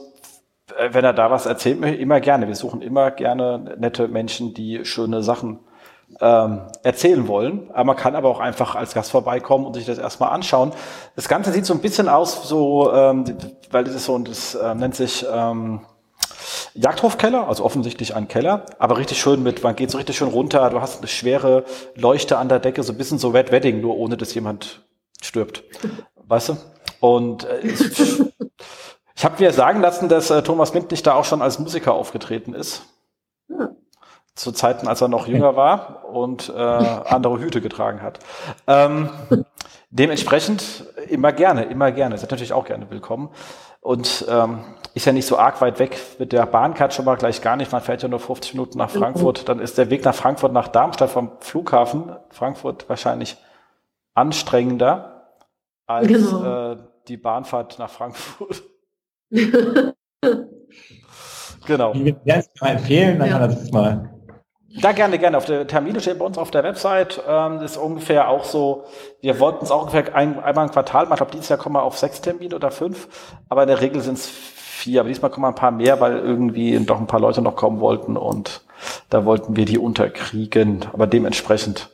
wenn er da was erzählt, immer gerne. Wir suchen immer gerne nette Menschen, die schöne Sachen ähm, erzählen wollen. Aber man kann aber auch einfach als Gast vorbeikommen und sich das erstmal anschauen. Das Ganze sieht so ein bisschen aus, so, ähm, weil das ist so, das äh, nennt sich ähm, Jagdhofkeller, also offensichtlich ein Keller, aber richtig schön mit, man geht so richtig schön runter, du hast eine schwere Leuchte an der Decke, so ein bisschen so Red Wedding, nur ohne dass jemand stirbt. Weißt du? Und äh, ich, habe mir sagen lassen, dass äh, Thomas Mintlich da auch schon als Musiker aufgetreten ist. Ja. Zu Zeiten, als er noch jünger war und äh, andere Hüte getragen hat. Ähm, dementsprechend immer gerne, immer gerne. Seid natürlich auch gerne willkommen. Und ähm, ist ja nicht so arg weit weg mit der Bahncard schon mal gleich gar nicht. Man fährt ja nur 50 Minuten nach Frankfurt. Dann ist der Weg nach Frankfurt nach Darmstadt vom Flughafen Frankfurt wahrscheinlich anstrengender als genau. äh, die Bahnfahrt nach Frankfurt. [laughs] [laughs] genau. Ich würde es mal empfehlen, dann ja. kann er das mal. Da gerne, gerne. Auf der Termine steht bei uns auf der Website. Ähm, ist ungefähr auch so, wir wollten es auch ungefähr ein, einmal im Quartal machen. Ich glaube, dieses Jahr kommen wir auf sechs Termine oder fünf. Aber in der Regel sind es vier. Aber diesmal kommen ein paar mehr, weil irgendwie doch ein paar Leute noch kommen wollten und da wollten wir die unterkriegen. Aber dementsprechend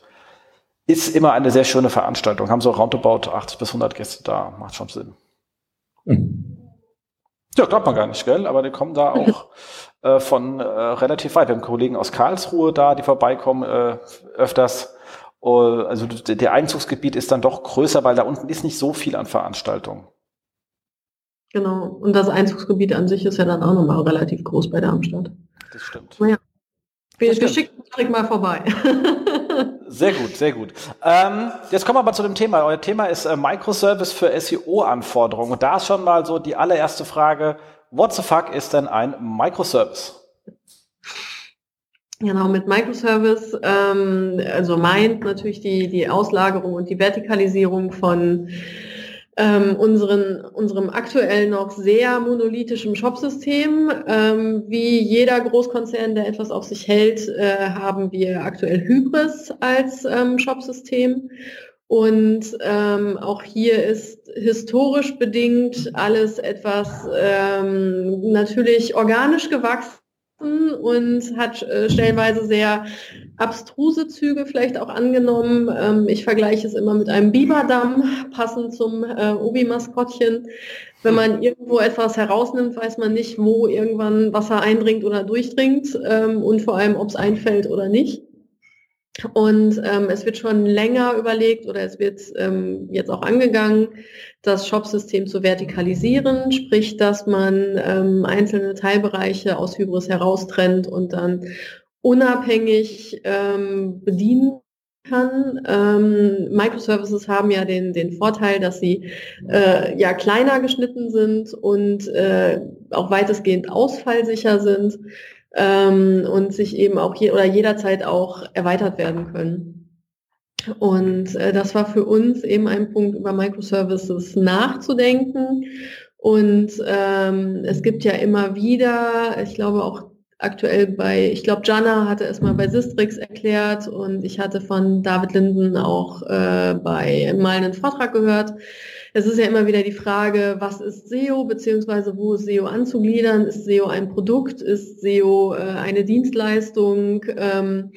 ist immer eine sehr schöne Veranstaltung. Haben so roundabout 80 bis 100 Gäste da. Macht schon Sinn. Mhm. Ja, glaubt man gar nicht, gell? Aber die kommen da [laughs] auch äh, von äh, relativ weit. Wir haben Kollegen aus Karlsruhe da, die vorbeikommen äh, öfters. Uh, also der Einzugsgebiet ist dann doch größer, weil da unten ist nicht so viel an Veranstaltungen. Genau. Und das Einzugsgebiet an sich ist ja dann auch nochmal relativ groß bei Darmstadt. Das stimmt. Naja. Wir, wir schicken direkt mal vorbei. [laughs] Sehr gut, sehr gut. Ähm, jetzt kommen wir aber zu dem Thema. Euer Thema ist äh, Microservice für SEO-Anforderungen. Und da ist schon mal so die allererste Frage, what the fuck ist denn ein Microservice? Genau, mit Microservice, ähm, also meint natürlich die, die Auslagerung und die Vertikalisierung von ähm, unseren, unserem aktuell noch sehr monolithischen Shopsystem. Ähm, wie jeder Großkonzern, der etwas auf sich hält, äh, haben wir aktuell Hybris als ähm, Shopsystem. Und ähm, auch hier ist historisch bedingt alles etwas ähm, natürlich organisch gewachsen und hat äh, stellenweise sehr abstruse Züge vielleicht auch angenommen. Ähm, ich vergleiche es immer mit einem Biberdamm, passend zum äh, Obi-Maskottchen. Wenn man irgendwo etwas herausnimmt, weiß man nicht, wo irgendwann Wasser eindringt oder durchdringt ähm, und vor allem, ob es einfällt oder nicht. Und ähm, es wird schon länger überlegt oder es wird ähm, jetzt auch angegangen, das Shop-System zu vertikalisieren, sprich, dass man ähm, einzelne Teilbereiche aus Hybris heraustrennt und dann unabhängig ähm, bedienen kann. Ähm, Microservices haben ja den, den Vorteil, dass sie äh, ja kleiner geschnitten sind und äh, auch weitestgehend ausfallsicher sind ähm, und sich eben auch je oder jederzeit auch erweitert werden können. Und äh, das war für uns eben ein Punkt, über Microservices nachzudenken. Und ähm, es gibt ja immer wieder, ich glaube auch aktuell bei, ich glaube, Jana hatte es mal bei Sistrix erklärt und ich hatte von David Linden auch äh, bei mal einen Vortrag gehört, es ist ja immer wieder die Frage, was ist SEO, beziehungsweise wo ist SEO anzugliedern? Ist SEO ein Produkt? Ist SEO äh, eine Dienstleistung? Ähm,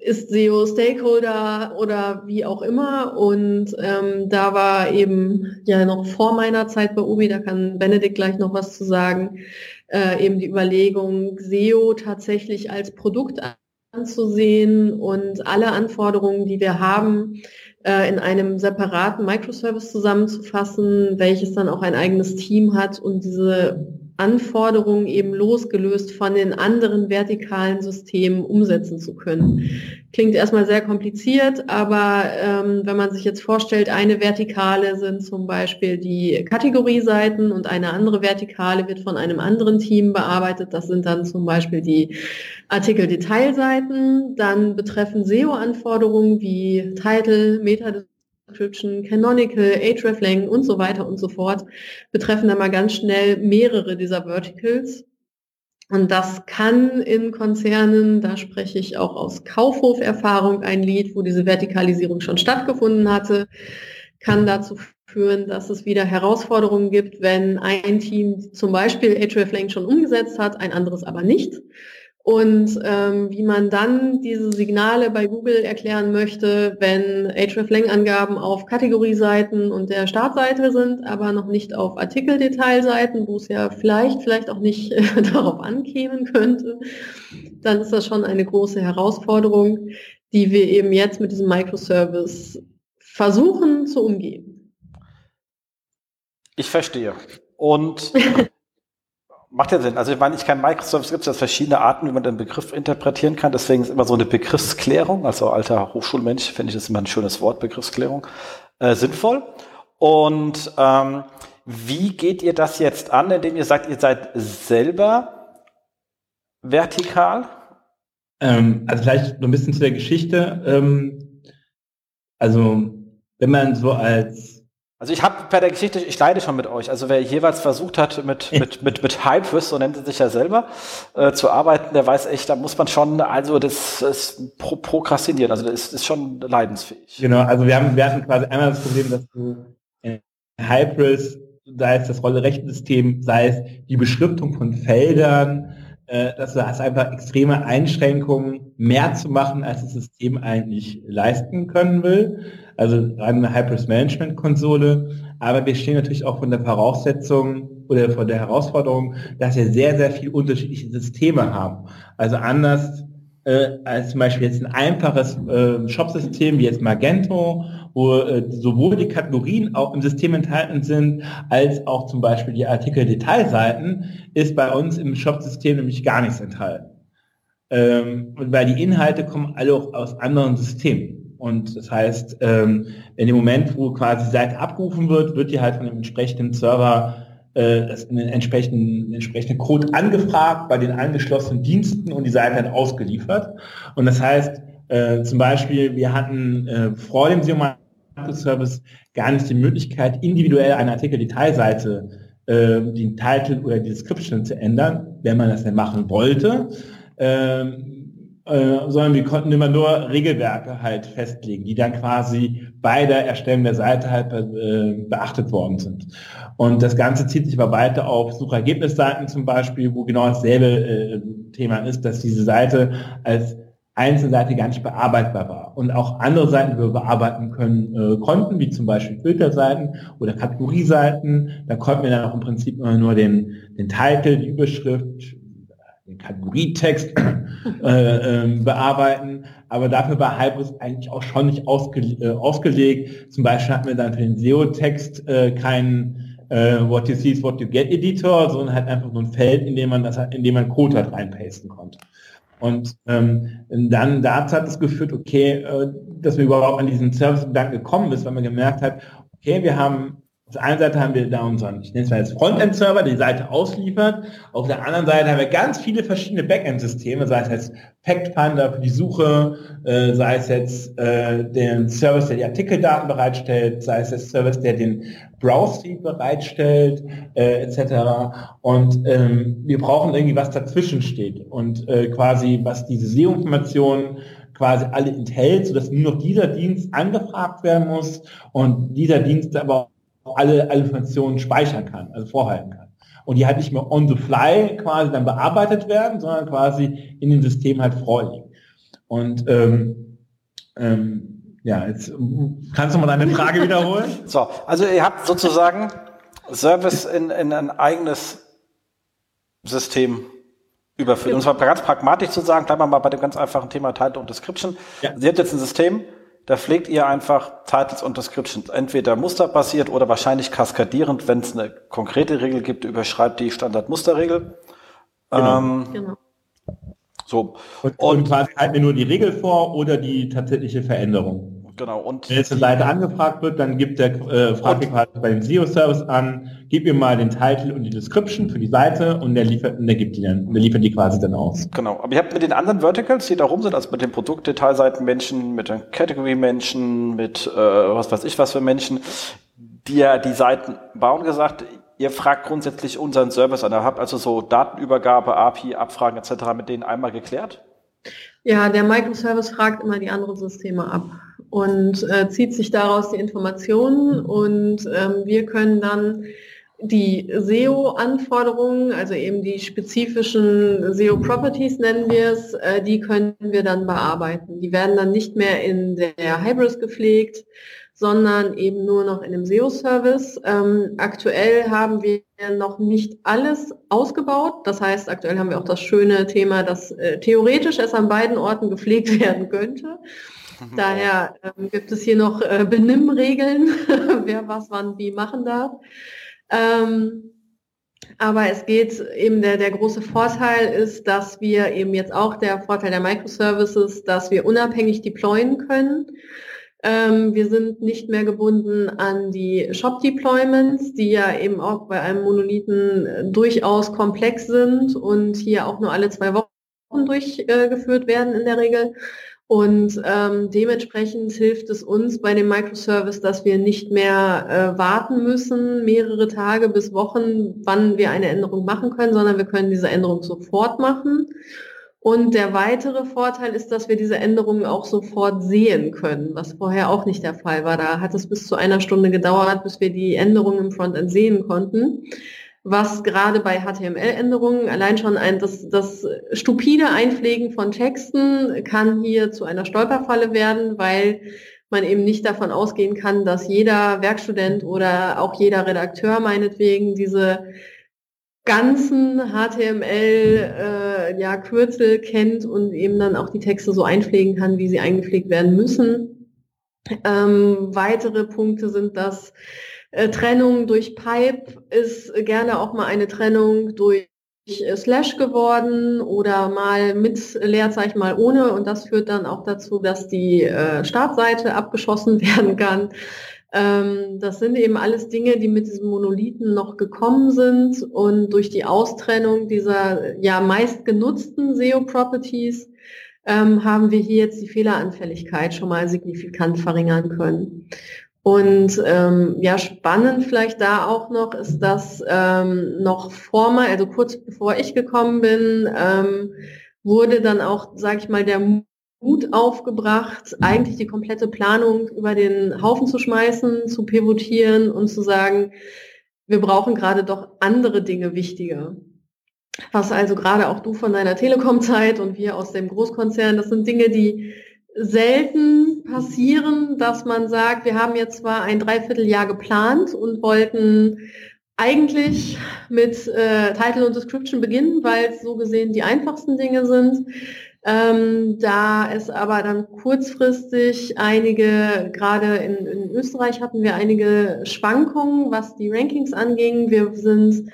ist SEO Stakeholder oder wie auch immer. Und ähm, da war eben ja noch vor meiner Zeit bei Ubi, da kann Benedikt gleich noch was zu sagen, äh, eben die Überlegung, SEO tatsächlich als Produkt anzusehen und alle Anforderungen, die wir haben, äh, in einem separaten Microservice zusammenzufassen, welches dann auch ein eigenes Team hat und diese Anforderungen eben losgelöst von den anderen vertikalen Systemen umsetzen zu können. Klingt erstmal sehr kompliziert, aber ähm, wenn man sich jetzt vorstellt, eine Vertikale sind zum Beispiel die Kategorieseiten und eine andere Vertikale wird von einem anderen Team bearbeitet. Das sind dann zum Beispiel die Artikel-Detailseiten. Dann betreffen SEO-Anforderungen wie Title, Meta Description, Canonical, Hreflang und so weiter und so fort betreffen dann mal ganz schnell mehrere dieser Verticals. Und das kann in Konzernen, da spreche ich auch aus Kaufhoferfahrung ein Lied, wo diese Vertikalisierung schon stattgefunden hatte, kann dazu führen, dass es wieder Herausforderungen gibt, wenn ein Team zum Beispiel Hreflang schon umgesetzt hat, ein anderes aber nicht und ähm, wie man dann diese Signale bei Google erklären möchte, wenn hreflang-Angaben auf Kategorieseiten und der Startseite sind, aber noch nicht auf Artikeldetailseiten, wo es ja vielleicht, vielleicht auch nicht äh, [laughs] darauf ankämen könnte, dann ist das schon eine große Herausforderung, die wir eben jetzt mit diesem Microservice versuchen zu umgehen. Ich verstehe. Und [laughs] macht ja Sinn. Also ich meine, ich kann Microservice, gibt es ja verschiedene Arten, wie man den Begriff interpretieren kann. Deswegen ist immer so eine Begriffsklärung, also alter Hochschulmensch finde ich das immer ein schönes Wort, Begriffsklärung, äh, sinnvoll. Und ähm, wie geht ihr das jetzt an, indem ihr sagt, ihr seid selber vertikal? Ähm, also vielleicht noch ein bisschen zu der Geschichte. Ähm, also wenn man so als also ich habe bei der Geschichte, ich leide schon mit euch. Also wer jeweils versucht hat, mit, mit, mit, mit Hypers, so nennt sie sich ja selber, äh, zu arbeiten, der weiß echt, da muss man schon, also das ist pro, prokrastinieren, also das ist, ist schon leidensfähig. Genau, also wir haben, wir hatten quasi einmal das Problem, dass du in Hypers, sei es das Rolle-Rechtensystem, sei es die Beschriftung von Feldern, äh, dass du hast einfach extreme Einschränkungen, mehr zu machen, als das System eigentlich leisten können will also eine Hypers Management Konsole. Aber wir stehen natürlich auch von der Voraussetzung oder von der Herausforderung, dass wir sehr, sehr viele unterschiedliche Systeme haben. Also anders äh, als zum Beispiel jetzt ein einfaches äh, Shop-System wie jetzt Magento, wo äh, sowohl die Kategorien auch im System enthalten sind, als auch zum Beispiel die Artikel-Detailseiten, ist bei uns im Shop-System nämlich gar nichts enthalten. Ähm, weil die Inhalte kommen alle auch aus anderen Systemen. Und das heißt, ähm, in dem Moment, wo quasi die Seite abgerufen wird, wird die halt von dem entsprechenden Server äh, einen entsprechenden, entsprechenden Code angefragt bei den angeschlossenen Diensten und die Seite dann ausgeliefert. Und das heißt, äh, zum Beispiel, wir hatten äh, vor dem SEO Service gar nicht die Möglichkeit, individuell eine Artikel-Detailseite äh, den Titel oder die Description zu ändern, wenn man das denn machen wollte. Ähm, äh, sondern wir konnten immer nur Regelwerke halt festlegen, die dann quasi bei der Erstellung der Seite halt äh, beachtet worden sind. Und das Ganze zieht sich aber weiter auf Suchergebnisseiten zum Beispiel, wo genau dasselbe äh, Thema ist, dass diese Seite als einzelne Seite gar nicht bearbeitbar war. Und auch andere Seiten, die wir bearbeiten können, äh, konnten, wie zum Beispiel Filterseiten oder Kategorieseiten. Da konnten wir dann auch im Prinzip immer nur den, den Titel, die Überschrift, den Kategorietext äh, äh, bearbeiten, aber dafür war Hybris eigentlich auch schon nicht ausge, äh, ausgelegt. Zum Beispiel hatten wir dann für den SEO-Text äh, keinen äh, What you see is what you get Editor, sondern halt einfach nur ein Feld, in dem man das, in dem man Code halt reinpasten konnte. Und ähm, dann dazu hat es geführt, okay, äh, dass wir überhaupt an diesen Service-Gedanken gekommen ist, weil man gemerkt hat, okay, wir haben auf der einen Seite haben wir da unseren, ich nenne es mal jetzt Frontend-Server, die Seite ausliefert. Auf der anderen Seite haben wir ganz viele verschiedene Backend-Systeme, sei es jetzt Fact Finder für die Suche, äh, sei es jetzt äh, den Service, der die Artikeldaten bereitstellt, sei es der Service, der den Browse-Feed bereitstellt, äh, etc. Und ähm, wir brauchen irgendwie was dazwischen steht und äh, quasi was diese SEO-Informationen quasi alle enthält, sodass nur noch dieser Dienst angefragt werden muss und dieser Dienst aber alle, alle Funktionen speichern kann, also vorhalten kann. Und die halt nicht mehr on the fly quasi dann bearbeitet werden, sondern quasi in dem System halt vorliegen. Und ähm, ähm, ja, jetzt kannst du mal deine Frage [laughs] wiederholen? So, also ihr habt sozusagen Service in, in ein eigenes System überführt. Und zwar ganz pragmatisch zu sagen, bleiben wir mal bei dem ganz einfachen Thema Title und Description. Ja. Sie hat jetzt ein System, da pflegt ihr einfach Titles und Descriptions entweder musterbasiert oder wahrscheinlich kaskadierend, wenn es eine konkrete Regel gibt, überschreibt die Standardmusterregel. Genau. Ähm, genau. So. Und, und, und quasi halten wir nur die Regel vor oder die tatsächliche Veränderung. Genau. Und wenn jetzt eine Seite angefragt wird, dann gibt der, äh, fragt ihr quasi bei dem SEO-Service an, gib mir mal den Titel und die Description für die Seite und der liefert, und der gibt die dann, der liefert die quasi dann aus. Genau. Aber ihr habt mit den anderen Verticals, die da rum sind, also mit den Produktdetailseiten-Menschen, mit den Category-Menschen, mit äh, was weiß ich was für Menschen, die ja die Seiten bauen, gesagt, ihr fragt grundsätzlich unseren Service an. Ihr habt also so Datenübergabe, API, Abfragen etc. mit denen einmal geklärt? Ja, der Microservice fragt immer die anderen Systeme ab und äh, zieht sich daraus die Informationen und ähm, wir können dann die SEO-Anforderungen, also eben die spezifischen SEO-Properties nennen wir es, äh, die können wir dann bearbeiten. Die werden dann nicht mehr in der Hybris gepflegt, sondern eben nur noch in dem SEO-Service. Ähm, aktuell haben wir noch nicht alles ausgebaut. Das heißt, aktuell haben wir auch das schöne Thema, dass äh, theoretisch es an beiden Orten gepflegt [laughs] werden könnte. [laughs] Daher ähm, gibt es hier noch äh, Benimmregeln, [laughs] wer was wann wie machen darf. Ähm, aber es geht eben, der, der große Vorteil ist, dass wir eben jetzt auch der Vorteil der Microservices, dass wir unabhängig deployen können. Ähm, wir sind nicht mehr gebunden an die Shop-Deployments, die ja eben auch bei einem Monolithen äh, durchaus komplex sind und hier auch nur alle zwei Wochen durchgeführt äh, werden in der Regel, und ähm, dementsprechend hilft es uns bei dem Microservice, dass wir nicht mehr äh, warten müssen, mehrere Tage bis Wochen, wann wir eine Änderung machen können, sondern wir können diese Änderung sofort machen. Und der weitere Vorteil ist, dass wir diese Änderungen auch sofort sehen können, was vorher auch nicht der Fall war. Da hat es bis zu einer Stunde gedauert, bis wir die Änderungen im Frontend sehen konnten was gerade bei HTML-Änderungen allein schon ein, das, das stupide Einpflegen von Texten kann hier zu einer Stolperfalle werden, weil man eben nicht davon ausgehen kann, dass jeder Werkstudent oder auch jeder Redakteur meinetwegen diese ganzen HTML äh, ja, kennt und eben dann auch die Texte so einpflegen kann, wie sie eingepflegt werden müssen. Ähm, weitere Punkte sind, dass Trennung durch Pipe ist gerne auch mal eine Trennung durch äh, Slash geworden oder mal mit Leerzeichen, mal ohne. Und das führt dann auch dazu, dass die äh, Startseite abgeschossen [laughs] werden kann. Ähm, das sind eben alles Dinge, die mit diesem Monolithen noch gekommen sind und durch die Austrennung dieser ja meist genutzten SEO-Properties ähm, haben wir hier jetzt die Fehleranfälligkeit schon mal signifikant verringern können. Und ähm, ja, spannend vielleicht da auch noch ist, dass ähm, noch vor mal, also kurz bevor ich gekommen bin, ähm, wurde dann auch, sage ich mal, der Mut aufgebracht, eigentlich die komplette Planung über den Haufen zu schmeißen, zu pivotieren und zu sagen, wir brauchen gerade doch andere Dinge wichtiger. Was also gerade auch du von deiner Telekom-Zeit und wir aus dem Großkonzern, das sind Dinge, die selten passieren, dass man sagt, wir haben jetzt zwar ein Dreivierteljahr geplant und wollten eigentlich mit äh, Title und Description beginnen, weil es so gesehen die einfachsten Dinge sind. Ähm, da es aber dann kurzfristig einige, gerade in, in, Österreich hatten wir einige Schwankungen, was die Rankings anging. Wir sind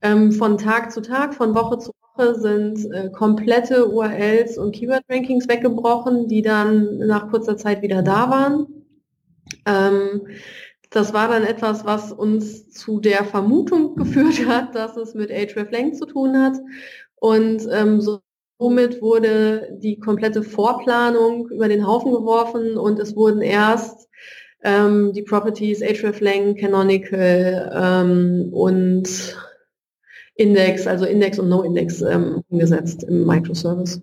ähm, von Tag zu Tag, von Woche zu sind äh, komplette URLs und Keyword-Rankings weggebrochen, die dann nach kurzer Zeit wieder da waren. Ähm, das war dann etwas, was uns zu der Vermutung [laughs] geführt hat, dass es mit hreflang zu tun hat. Und ähm, so, somit wurde die komplette Vorplanung über den Haufen geworfen und es wurden erst ähm, die Properties hreflang, Canonical ähm, und Index, also Index und No-Index ähm, umgesetzt im Microservice.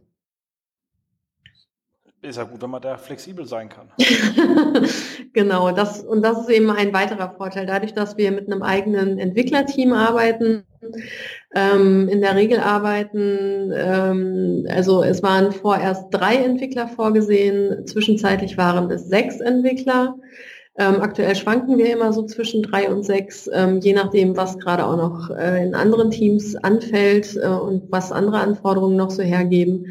Ist ja gut, wenn man da flexibel sein kann. [laughs] genau, das, und das ist eben ein weiterer Vorteil. Dadurch, dass wir mit einem eigenen Entwicklerteam arbeiten, ähm, in der Regel arbeiten, ähm, also es waren vorerst drei Entwickler vorgesehen, zwischenzeitlich waren es sechs Entwickler. Ähm, aktuell schwanken wir immer so zwischen drei und sechs, ähm, je nachdem, was gerade auch noch äh, in anderen Teams anfällt äh, und was andere Anforderungen noch so hergeben.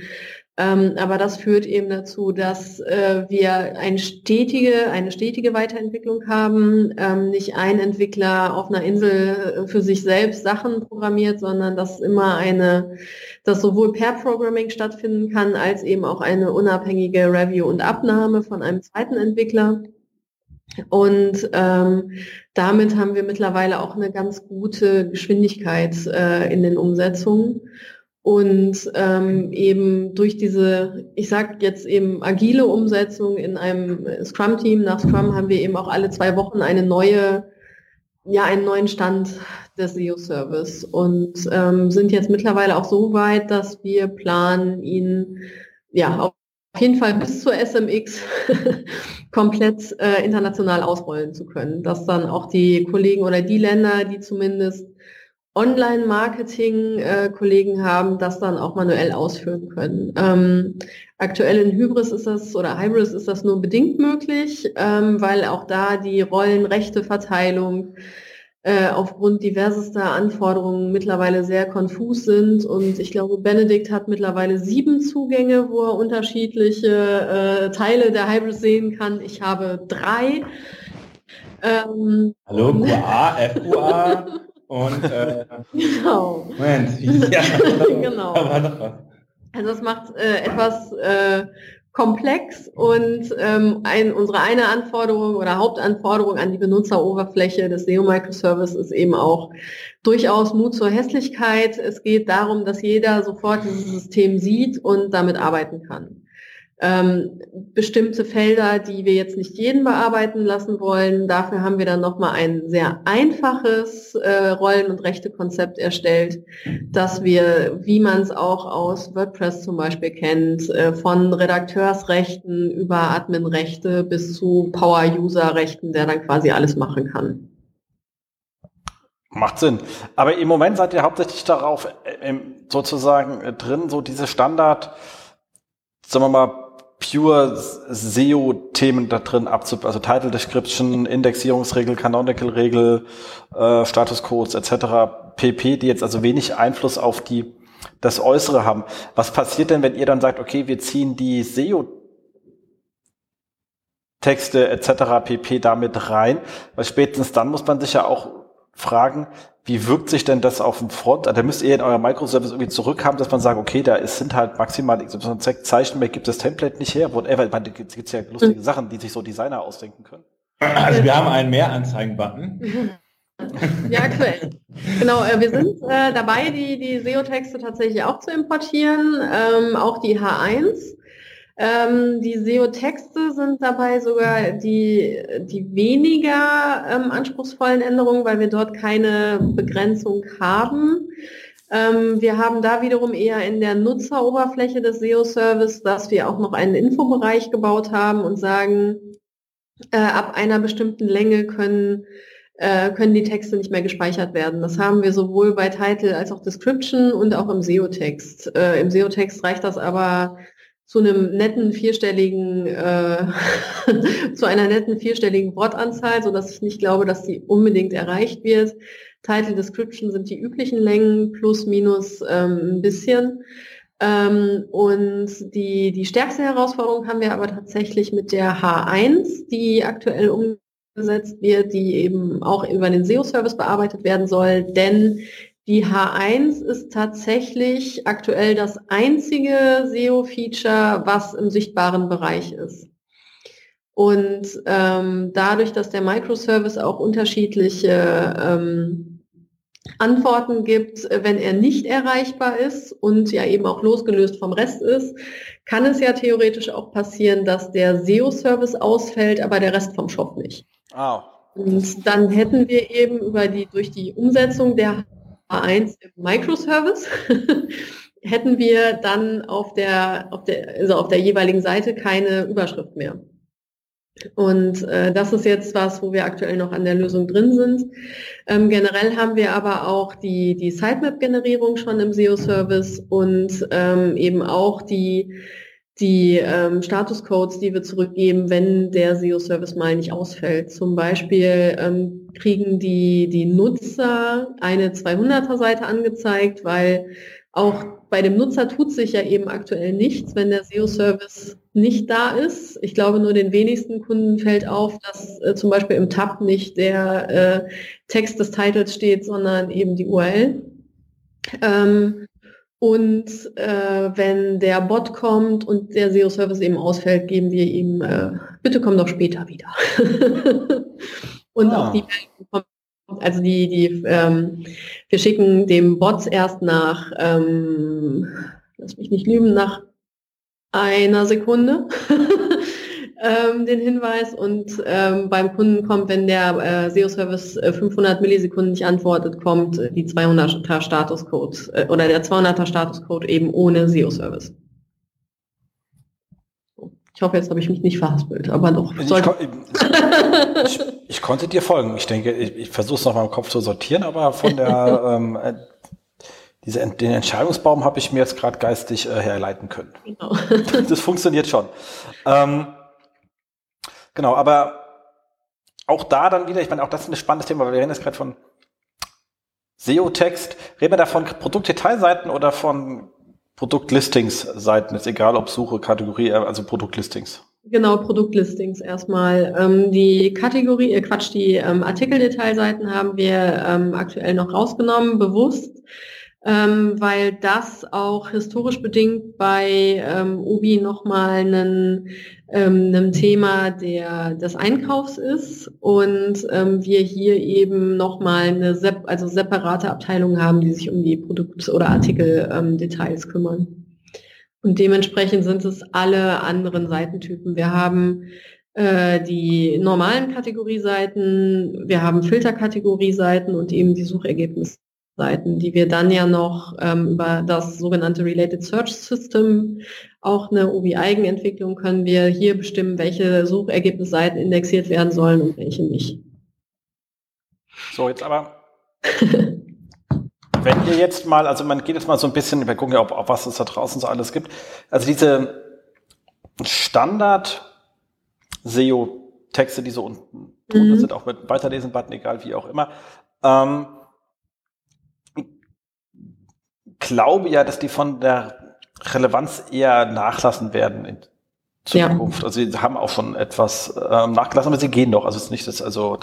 Ähm, aber das führt eben dazu, dass äh, wir eine stetige, eine stetige Weiterentwicklung haben, ähm, nicht ein Entwickler auf einer Insel äh, für sich selbst Sachen programmiert, sondern dass immer eine, dass sowohl Pair Programming stattfinden kann, als eben auch eine unabhängige Review und Abnahme von einem zweiten Entwickler. Und ähm, damit haben wir mittlerweile auch eine ganz gute Geschwindigkeit äh, in den Umsetzungen. Und ähm, eben durch diese, ich sage jetzt eben agile Umsetzung in einem Scrum-Team, nach Scrum haben wir eben auch alle zwei Wochen eine neue, ja, einen neuen Stand des SEO-Service und ähm, sind jetzt mittlerweile auch so weit, dass wir planen, ihn ja auf jeden Fall bis zur SMX [laughs] komplett äh, international ausrollen zu können, dass dann auch die Kollegen oder die Länder, die zumindest Online-Marketing-Kollegen äh, haben, das dann auch manuell ausführen können. Ähm, aktuell in Hybris ist das oder Hybris ist das nur bedingt möglich, ähm, weil auch da die Rollenrechteverteilung äh, aufgrund diversester Anforderungen mittlerweile sehr konfus sind. Und ich glaube, Benedikt hat mittlerweile sieben Zugänge, wo er unterschiedliche äh, Teile der Hybris sehen kann. Ich habe drei. Ähm, Hallo, [laughs] QA, FQA. Und äh, genau. Moment, ja, [laughs] genau. Also es macht äh, etwas äh, komplex und ähm, ein, unsere eine Anforderung oder Hauptanforderung an die Benutzeroberfläche des SEO Microservice ist eben auch durchaus Mut zur Hässlichkeit. Es geht darum, dass jeder sofort dieses System sieht und damit arbeiten kann ähm, bestimmte Felder, die wir jetzt nicht jeden bearbeiten lassen wollen. Dafür haben wir dann nochmal ein sehr einfaches äh, Rollen- und Rechte-Konzept erstellt, dass wir, wie man es auch aus WordPress zum Beispiel kennt, äh, von Redakteursrechten über Adminrechte bis zu Power-User-Rechten, der dann quasi alles machen kann. Macht Sinn. Aber im Moment seid ihr hauptsächlich darauf äh, sozusagen äh, drin, so diese Standard, sagen wir mal, pure SEO-Themen da drin abzu, also Title Description, Indexierungsregel, Canonical-Regel, äh, Statuscodes etc. pp, die jetzt also wenig Einfluss auf die das Äußere haben. Was passiert denn, wenn ihr dann sagt, okay, wir ziehen die SEO Texte etc. pp damit rein? Weil spätestens dann muss man sich ja auch fragen, wie wirkt sich denn das auf den Front? Da müsst ihr in euer Microservice irgendwie zurückhaben, dass man sagt, okay, da ist, sind halt maximal Zeichen mehr, gibt das Template nicht her, whatever. Da gibt es ja lustige mhm. Sachen, die sich so Designer ausdenken können. Also wir haben einen Mehranzeigen-Button. [laughs] Ja, aktuell. Genau, äh, wir sind äh, dabei, die, die SEO-Texte tatsächlich auch zu importieren, ähm, auch die H1. Ähm, die SEO-Texte sind dabei sogar die, die weniger ähm, anspruchsvollen Änderungen, weil wir dort keine Begrenzung haben. Ähm, wir haben da wiederum eher in der Nutzeroberfläche des SEO-Service, dass wir auch noch einen Infobereich gebaut haben und sagen, äh, ab einer bestimmten Länge können äh, können die Texte nicht mehr gespeichert werden. Das haben wir sowohl bei Title als auch Description und auch im SEO-Text. Äh, Im SEO-Text reicht das aber zu einem netten vierstelligen, äh, [laughs] zu einer netten vierstelligen Wortanzahl, so dass ich nicht glaube, dass die unbedingt erreicht wird. Title Description sind die üblichen Längen, plus, minus ähm, ein bisschen. Ähm, und die, die stärkste Herausforderung haben wir aber tatsächlich mit der H1, die aktuell umgesetzt wird, die eben auch über den SEO-Service bearbeitet werden soll, denn die H1 ist tatsächlich aktuell das einzige SEO-Feature, was im sichtbaren Bereich ist. Und ähm, dadurch, dass der Microservice auch unterschiedliche ähm, Antworten gibt, wenn er nicht erreichbar ist und ja eben auch losgelöst vom Rest ist, kann es ja theoretisch auch passieren, dass der SEO-Service ausfällt, aber der Rest vom Shop nicht. Oh. Und dann hätten wir eben über die, durch die Umsetzung der A1 im Microservice, [laughs] hätten wir dann auf der, auf der, also auf der jeweiligen Seite keine Überschrift mehr. Und äh, das ist jetzt was, wo wir aktuell noch an der Lösung drin sind. Ähm, generell haben wir aber auch die, die Sitemap-Generierung schon im SEO-Service und ähm, eben auch die die ähm, Statuscodes, die wir zurückgeben, wenn der SEO-Service mal nicht ausfällt. Zum Beispiel ähm, kriegen die, die Nutzer eine 200er-Seite angezeigt, weil auch bei dem Nutzer tut sich ja eben aktuell nichts, wenn der SEO-Service nicht da ist. Ich glaube, nur den wenigsten Kunden fällt auf, dass äh, zum Beispiel im Tab nicht der äh, Text des Titels steht, sondern eben die URL. Ähm, und äh, wenn der Bot kommt und der SEO-Service eben ausfällt, geben wir ihm, äh, bitte komm doch später wieder. [laughs] und ah. auch die also die, die ähm, wir schicken dem Bot erst nach, ähm, lass mich nicht lügen, nach einer Sekunde [laughs] ähm, den Hinweis und ähm, beim Kunden kommt, wenn der äh, SEO-Service äh, 500 Millisekunden nicht antwortet, kommt äh, die 200er Statuscode äh, oder der 200er Statuscode eben ohne SEO-Service. Ich hoffe, jetzt habe ich mich nicht verhaspelt, aber doch. Ich, ich, ich, konnte dir folgen. Ich denke, ich, ich versuche es noch mal im Kopf zu sortieren, aber von der [laughs] ähm, äh, diese, den Entscheidungsbaum habe ich mir jetzt gerade geistig äh, herleiten können. Genau. [laughs] das funktioniert schon. Ähm, genau, aber auch da dann wieder, ich meine, auch das ist ein spannendes Thema, weil wir reden jetzt gerade von SEO-Text. Reden wir da von Produktdetailseiten oder von Produktlistings-Seiten? Ist egal, ob Suche, Kategorie, äh, also Produktlistings. Genau, Produktlistings erstmal. Ähm, die Kategorie, äh, Quatsch, die ähm, Artikeldetailseiten haben wir ähm, aktuell noch rausgenommen, bewusst ähm, weil das auch historisch bedingt bei ähm, Ubi nochmal ein, ähm, ein Thema der, des Einkaufs ist und ähm, wir hier eben nochmal eine sep also separate Abteilung haben, die sich um die Produkt- oder Artikeldetails ähm, kümmern. Und dementsprechend sind es alle anderen Seitentypen. Wir haben äh, die normalen Kategorieseiten, wir haben Filterkategorieseiten und eben die Suchergebnisse. Seiten, die wir dann ja noch ähm, über das sogenannte Related Search System, auch eine OBI-Eigenentwicklung, können wir hier bestimmen, welche Suchergebnisseiten indexiert werden sollen und welche nicht. So, jetzt aber, wenn ihr jetzt mal, also man geht jetzt mal so ein bisschen, wir gucken ja, ob, ob was es da draußen so alles gibt. Also diese Standard SEO-Texte, die so unten drunter mhm. sind, auch mit Weiterlesen-Button, egal wie auch immer, ähm, glaube ja, dass die von der Relevanz eher nachlassen werden in Zukunft. Ja. Also sie haben auch schon etwas ähm, nachgelassen, aber sie gehen doch. Also es ist nicht das, also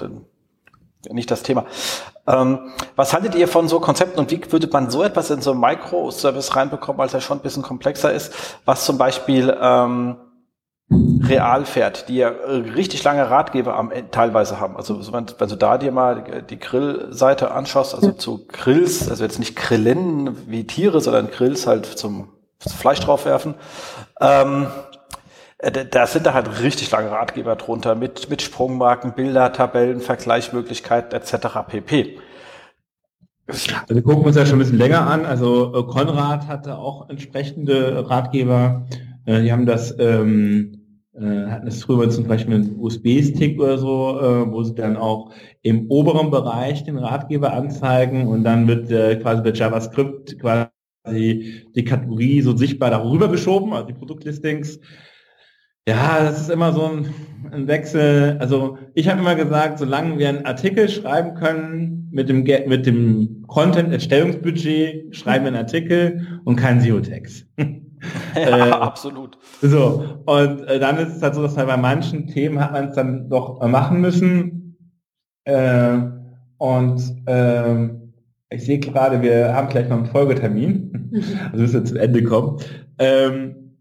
nicht das Thema. Ähm, was haltet ihr von so Konzepten und wie würde man so etwas in so ein Microservice reinbekommen, weil es ja schon ein bisschen komplexer ist, was zum Beispiel ähm, real fährt, die ja äh, richtig lange Ratgeber am, teilweise haben. Also wenn, wenn du da dir mal die Grillseite anschaust, also zu Grills, also jetzt nicht Grillen wie Tiere, sondern Grills halt zum Fleisch draufwerfen, ähm, äh, da sind da halt richtig lange Ratgeber drunter mit, mit Sprungmarken, Bilder, Tabellen, Vergleichsmöglichkeiten etc. pp. Also wir gucken uns ja schon ein bisschen länger an. Also äh, Konrad hatte auch entsprechende Ratgeber. Die haben das ähm, äh, hatten es früher zum Beispiel einen USB-Stick oder so, äh, wo sie dann auch im oberen Bereich den Ratgeber anzeigen und dann wird äh, quasi bei JavaScript quasi die Kategorie so sichtbar darüber geschoben, also die Produktlistings. Ja, das ist immer so ein, ein Wechsel. Also ich habe immer gesagt, solange wir einen Artikel schreiben können mit dem, mit dem Content-Erstellungsbudget, schreiben wir einen Artikel und keinen SEO-Text. [laughs] [laughs] ja, äh, absolut. So, und äh, dann ist es halt so, dass man bei manchen Themen hat man es dann doch äh, machen müssen. Äh, und ähm, ich sehe gerade, wir haben gleich noch einen Folgetermin. [laughs] also müssen wir zum Ende kommen. Ähm,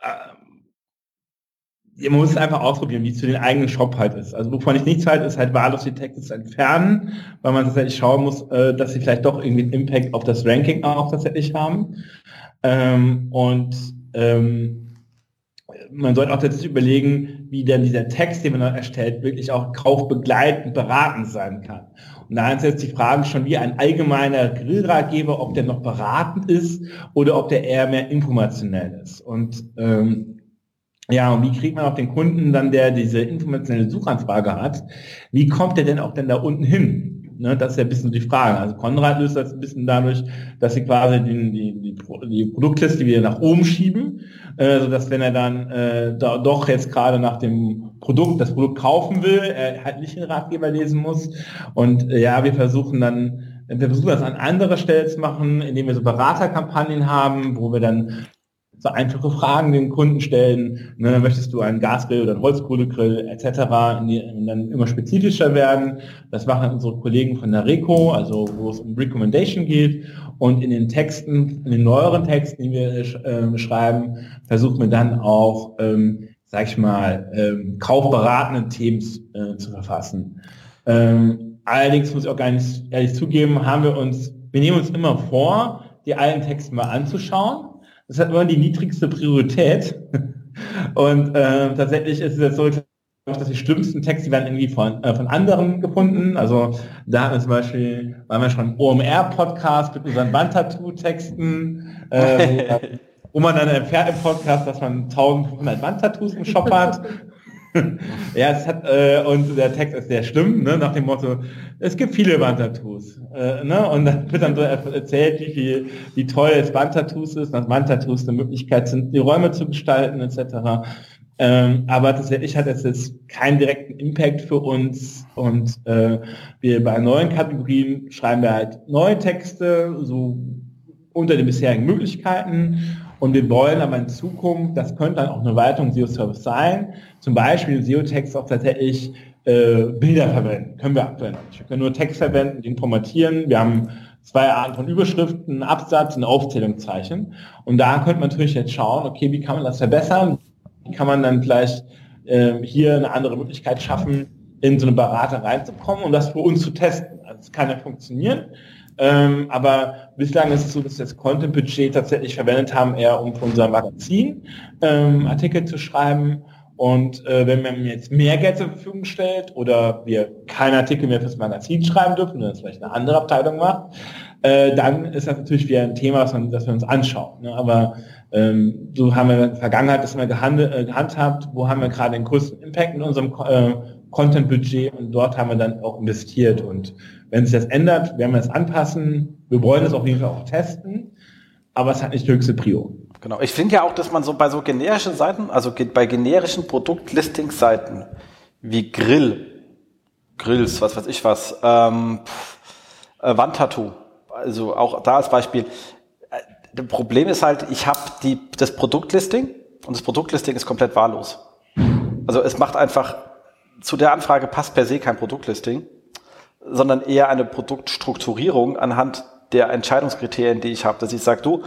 äh, man muss es einfach ausprobieren, wie es für den eigenen Shop halt ist. Also wovon ich nichts halte, ist halt wahllos die Texte zu entfernen, weil man tatsächlich schauen muss, äh, dass sie vielleicht doch irgendwie einen Impact auf das Ranking auch tatsächlich haben. Ähm, und ähm, man sollte auch tatsächlich überlegen, wie dann dieser Text, den man dann erstellt, wirklich auch kaufbegleitend beratend sein kann. Und da ist jetzt die Frage schon wie ein allgemeiner Grillratgeber, ob der noch beratend ist oder ob der eher mehr informationell ist. Und ähm, ja, und wie kriegt man auch den Kunden dann, der diese informationelle Suchanfrage hat, wie kommt der denn auch denn da unten hin? Ne, das ist ja ein bisschen die Frage. Also Konrad löst das ein bisschen dadurch, dass sie quasi die, die, die, die Produktliste wieder nach oben schieben, äh, sodass wenn er dann äh, da doch jetzt gerade nach dem Produkt, das Produkt kaufen will, er halt nicht den Ratgeber lesen muss. Und äh, ja, wir versuchen dann, wir versuchen das an anderer Stelle zu machen, indem wir so Beraterkampagnen haben, wo wir dann so einfache Fragen den Kunden stellen. Ne, möchtest du einen Gasgrill oder einen Holzkohlegrill etc. und dann immer spezifischer werden. Das machen unsere Kollegen von der RECO, also wo es um Recommendation geht. Und in den Texten, in den neueren Texten, die wir äh, schreiben, versuchen wir dann auch, ähm, sag ich mal, ähm, kaufberatende Themen äh, zu verfassen. Ähm, allerdings muss ich auch nicht ehrlich zugeben, haben wir uns, wir nehmen uns immer vor, die alten Texte mal anzuschauen das hat immer die niedrigste Priorität. [laughs] Und äh, tatsächlich ist es jetzt so, dass die schlimmsten Texte werden irgendwie von, äh, von anderen gefunden. Also da hatten wir zum Beispiel, waren wir schon OMR-Podcast mit unseren Wandtattoo-Texten, äh, [laughs] wo man dann erfährt im Podcast, dass man 1500 Wandtattoos im Shop hat. [laughs] ja, es hat, äh, und der Text ist sehr schlimm, ne, nach dem Motto, es gibt viele Wandtattoos. Äh, ne, und dann wird dann so erzählt, wie viel, wie toll es Wandtattoos ist, dass Wandtattoos eine Möglichkeit sind, die Räume zu gestalten, etc. Ähm, aber tatsächlich hat es jetzt keinen direkten Impact für uns und äh, wir bei neuen Kategorien schreiben wir halt neue Texte, so unter den bisherigen Möglichkeiten und wir wollen aber in Zukunft, das könnte dann auch eine Weiterung SEO-Service sein, zum Beispiel SEO-Text auch tatsächlich äh, Bilder verwenden. Können wir aktuell nicht. Wir können nur Text verwenden, den formatieren. Wir haben zwei Arten von Überschriften, Absatz und Aufzählungszeichen. Und da könnte man natürlich jetzt schauen, okay, wie kann man das verbessern? Wie kann man dann vielleicht äh, hier eine andere Möglichkeit schaffen, in so eine Berater reinzukommen und das für uns zu testen. Also es kann ja funktionieren. Ähm, aber bislang ist es so, dass wir das Content-Budget tatsächlich verwendet haben, eher um für unser Magazin ähm, Artikel zu schreiben. Und äh, wenn man jetzt mehr Geld zur Verfügung stellt oder wir keine Artikel mehr fürs Magazin schreiben dürfen, sondern das vielleicht eine andere Abteilung macht, äh, dann ist das natürlich wieder ein Thema, das, man, das wir uns anschauen. Ne? Aber ähm, so haben wir in der Vergangenheit das immer gehandelt, äh, gehandhabt, wo haben wir gerade den größten Impact in unserem äh, Content-Budget und dort haben wir dann auch investiert. Und wenn sich das ändert, werden wir es anpassen. Wir wollen es auf jeden Fall auch testen, aber es hat nicht höchste Prio. Genau. Ich finde ja auch, dass man so bei so generischen Seiten, also bei generischen Produktlistingsseiten wie Grill, Grills, was weiß ich was, ähm, äh, Wandtattoo, also auch da als Beispiel, das Problem ist halt, ich habe das Produktlisting und das Produktlisting ist komplett wahllos. Also es macht einfach, zu der Anfrage passt per se kein Produktlisting, sondern eher eine Produktstrukturierung anhand der Entscheidungskriterien, die ich habe, dass ich sage, du,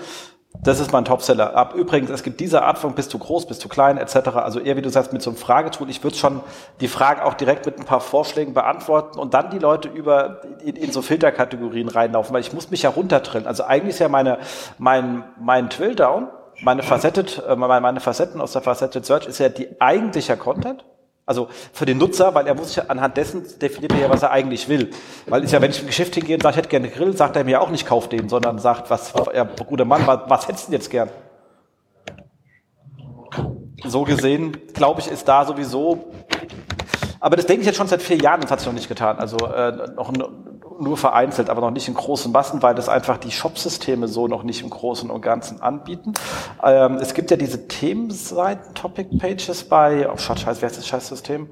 das ist mein Topseller. Ab übrigens, es gibt diese Art von bist du groß, bist du klein, etc. Also eher wie du sagst, mit so einem Fragetool. Ich würde schon die Fragen auch direkt mit ein paar Vorschlägen beantworten und dann die Leute über in, in so Filterkategorien reinlaufen, weil ich muss mich ja runtertrillen. Also eigentlich ist ja meine, mein, mein Twilldown, meine Facetted, äh, meine, Facetten aus der Facetted Search ist ja die eigentlicher Content. Also für den Nutzer, weil er muss sich anhand dessen definiert ja, was er eigentlich will. Weil ist ja, wenn ich im Geschäft hingehe und sage, ich hätte gerne Grill, sagt er mir auch nicht, kauf den, sondern sagt, was, ja, guter Mann, was, was hättest du denn jetzt gern? So gesehen, glaube ich, ist da sowieso aber das denke ich jetzt schon seit vier Jahren, das hat sich noch nicht getan. Also äh, noch nur vereinzelt, aber noch nicht in großen Massen, weil das einfach die Shop-Systeme so noch nicht im Großen und Ganzen anbieten. Ähm, es gibt ja diese Themenseiten, Topic Pages bei, oh scheiße, wer ist das Scheißsystem?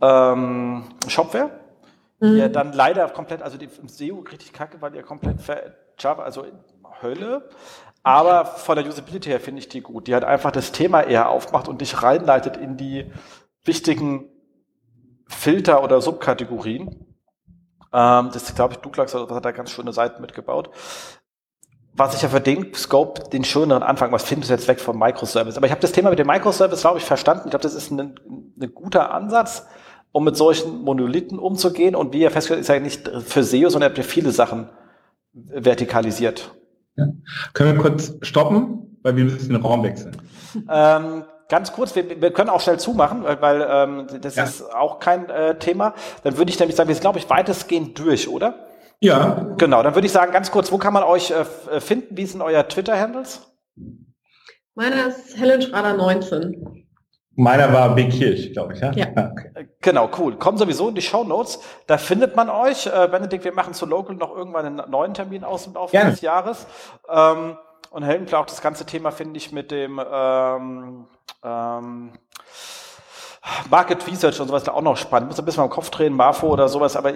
Ähm, Shopware. Mhm. Ja, dann leider komplett, also die im SEO richtig kacke, weil ihr komplett Java, also Hölle. Aber von der Usability her finde ich die gut. Die halt einfach das Thema eher aufmacht und dich reinleitet in die wichtigen Filter oder Subkategorien. Ähm, das glaube ich, Douglas hat da ganz schöne Seiten mitgebaut. Was ich ja für den Scope den schöneren Anfang, was findest du jetzt weg vom Microservice? Aber ich habe das Thema mit dem Microservice, glaube ich, verstanden. Ich glaube, das ist ein, ein guter Ansatz, um mit solchen Monolithen umzugehen. Und wie ihr festgestellt ist ja nicht für SEO, sondern ihr habt ja viele Sachen vertikalisiert. Ja. Können wir kurz stoppen, weil wir müssen den Raum wechseln. Ähm, ganz kurz, wir, wir können auch schnell zumachen, weil, weil ähm, das ja. ist auch kein äh, Thema. Dann würde ich nämlich sagen, wir sind, glaube ich, weitestgehend durch, oder? Ja. Genau, dann würde ich sagen, ganz kurz, wo kann man euch äh, finden? Wie sind euer Twitter-Handles? Meiner ist Helen Schrader 19. Meiner war Big Kirch, glaube ich, ja? Ja. Okay. Äh, genau, cool. Kommen sowieso in die Show Notes. Da findet man euch. Äh, Benedikt, wir machen zu Local noch irgendwann einen neuen Termin aus dem Laufe des Jahres. Ähm, und Helm, auch das ganze Thema finde ich mit dem ähm, ähm, Market Research und sowas auch noch spannend. Ich muss ein bisschen mal im Kopf drehen, Marfo oder sowas, aber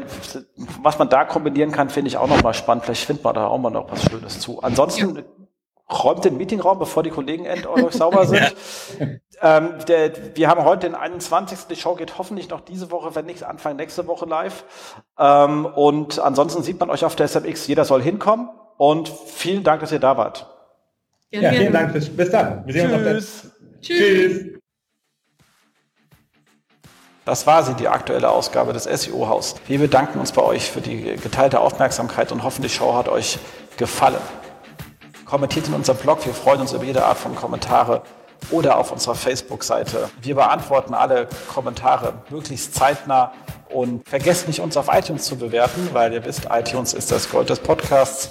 was man da kombinieren kann, finde ich auch noch mal spannend. Vielleicht findet man da auch mal noch was Schönes zu. Ansonsten ja. räumt den Meetingraum, bevor die Kollegen endlich sauber sind. [laughs] ähm, der, wir haben heute den 21. Die Show geht hoffentlich noch diese Woche, wenn nicht Anfang nächste Woche live. Ähm, und ansonsten sieht man euch auf der SMX. Jeder soll hinkommen. Und vielen Dank, dass ihr da wart. Ja, ja vielen Dank. Bis, bis dann. Wir sehen Tschüss. uns auf der Tschüss. Das war sie, die aktuelle Ausgabe des SEO-Haus. Wir bedanken uns bei euch für die geteilte Aufmerksamkeit und hoffen, die Show hat euch gefallen. Kommentiert in unserem Blog, wir freuen uns über jede Art von Kommentare oder auf unserer Facebook-Seite. Wir beantworten alle Kommentare möglichst zeitnah und vergesst nicht, uns auf iTunes zu bewerten, weil ihr wisst, iTunes ist das Gold des Podcasts.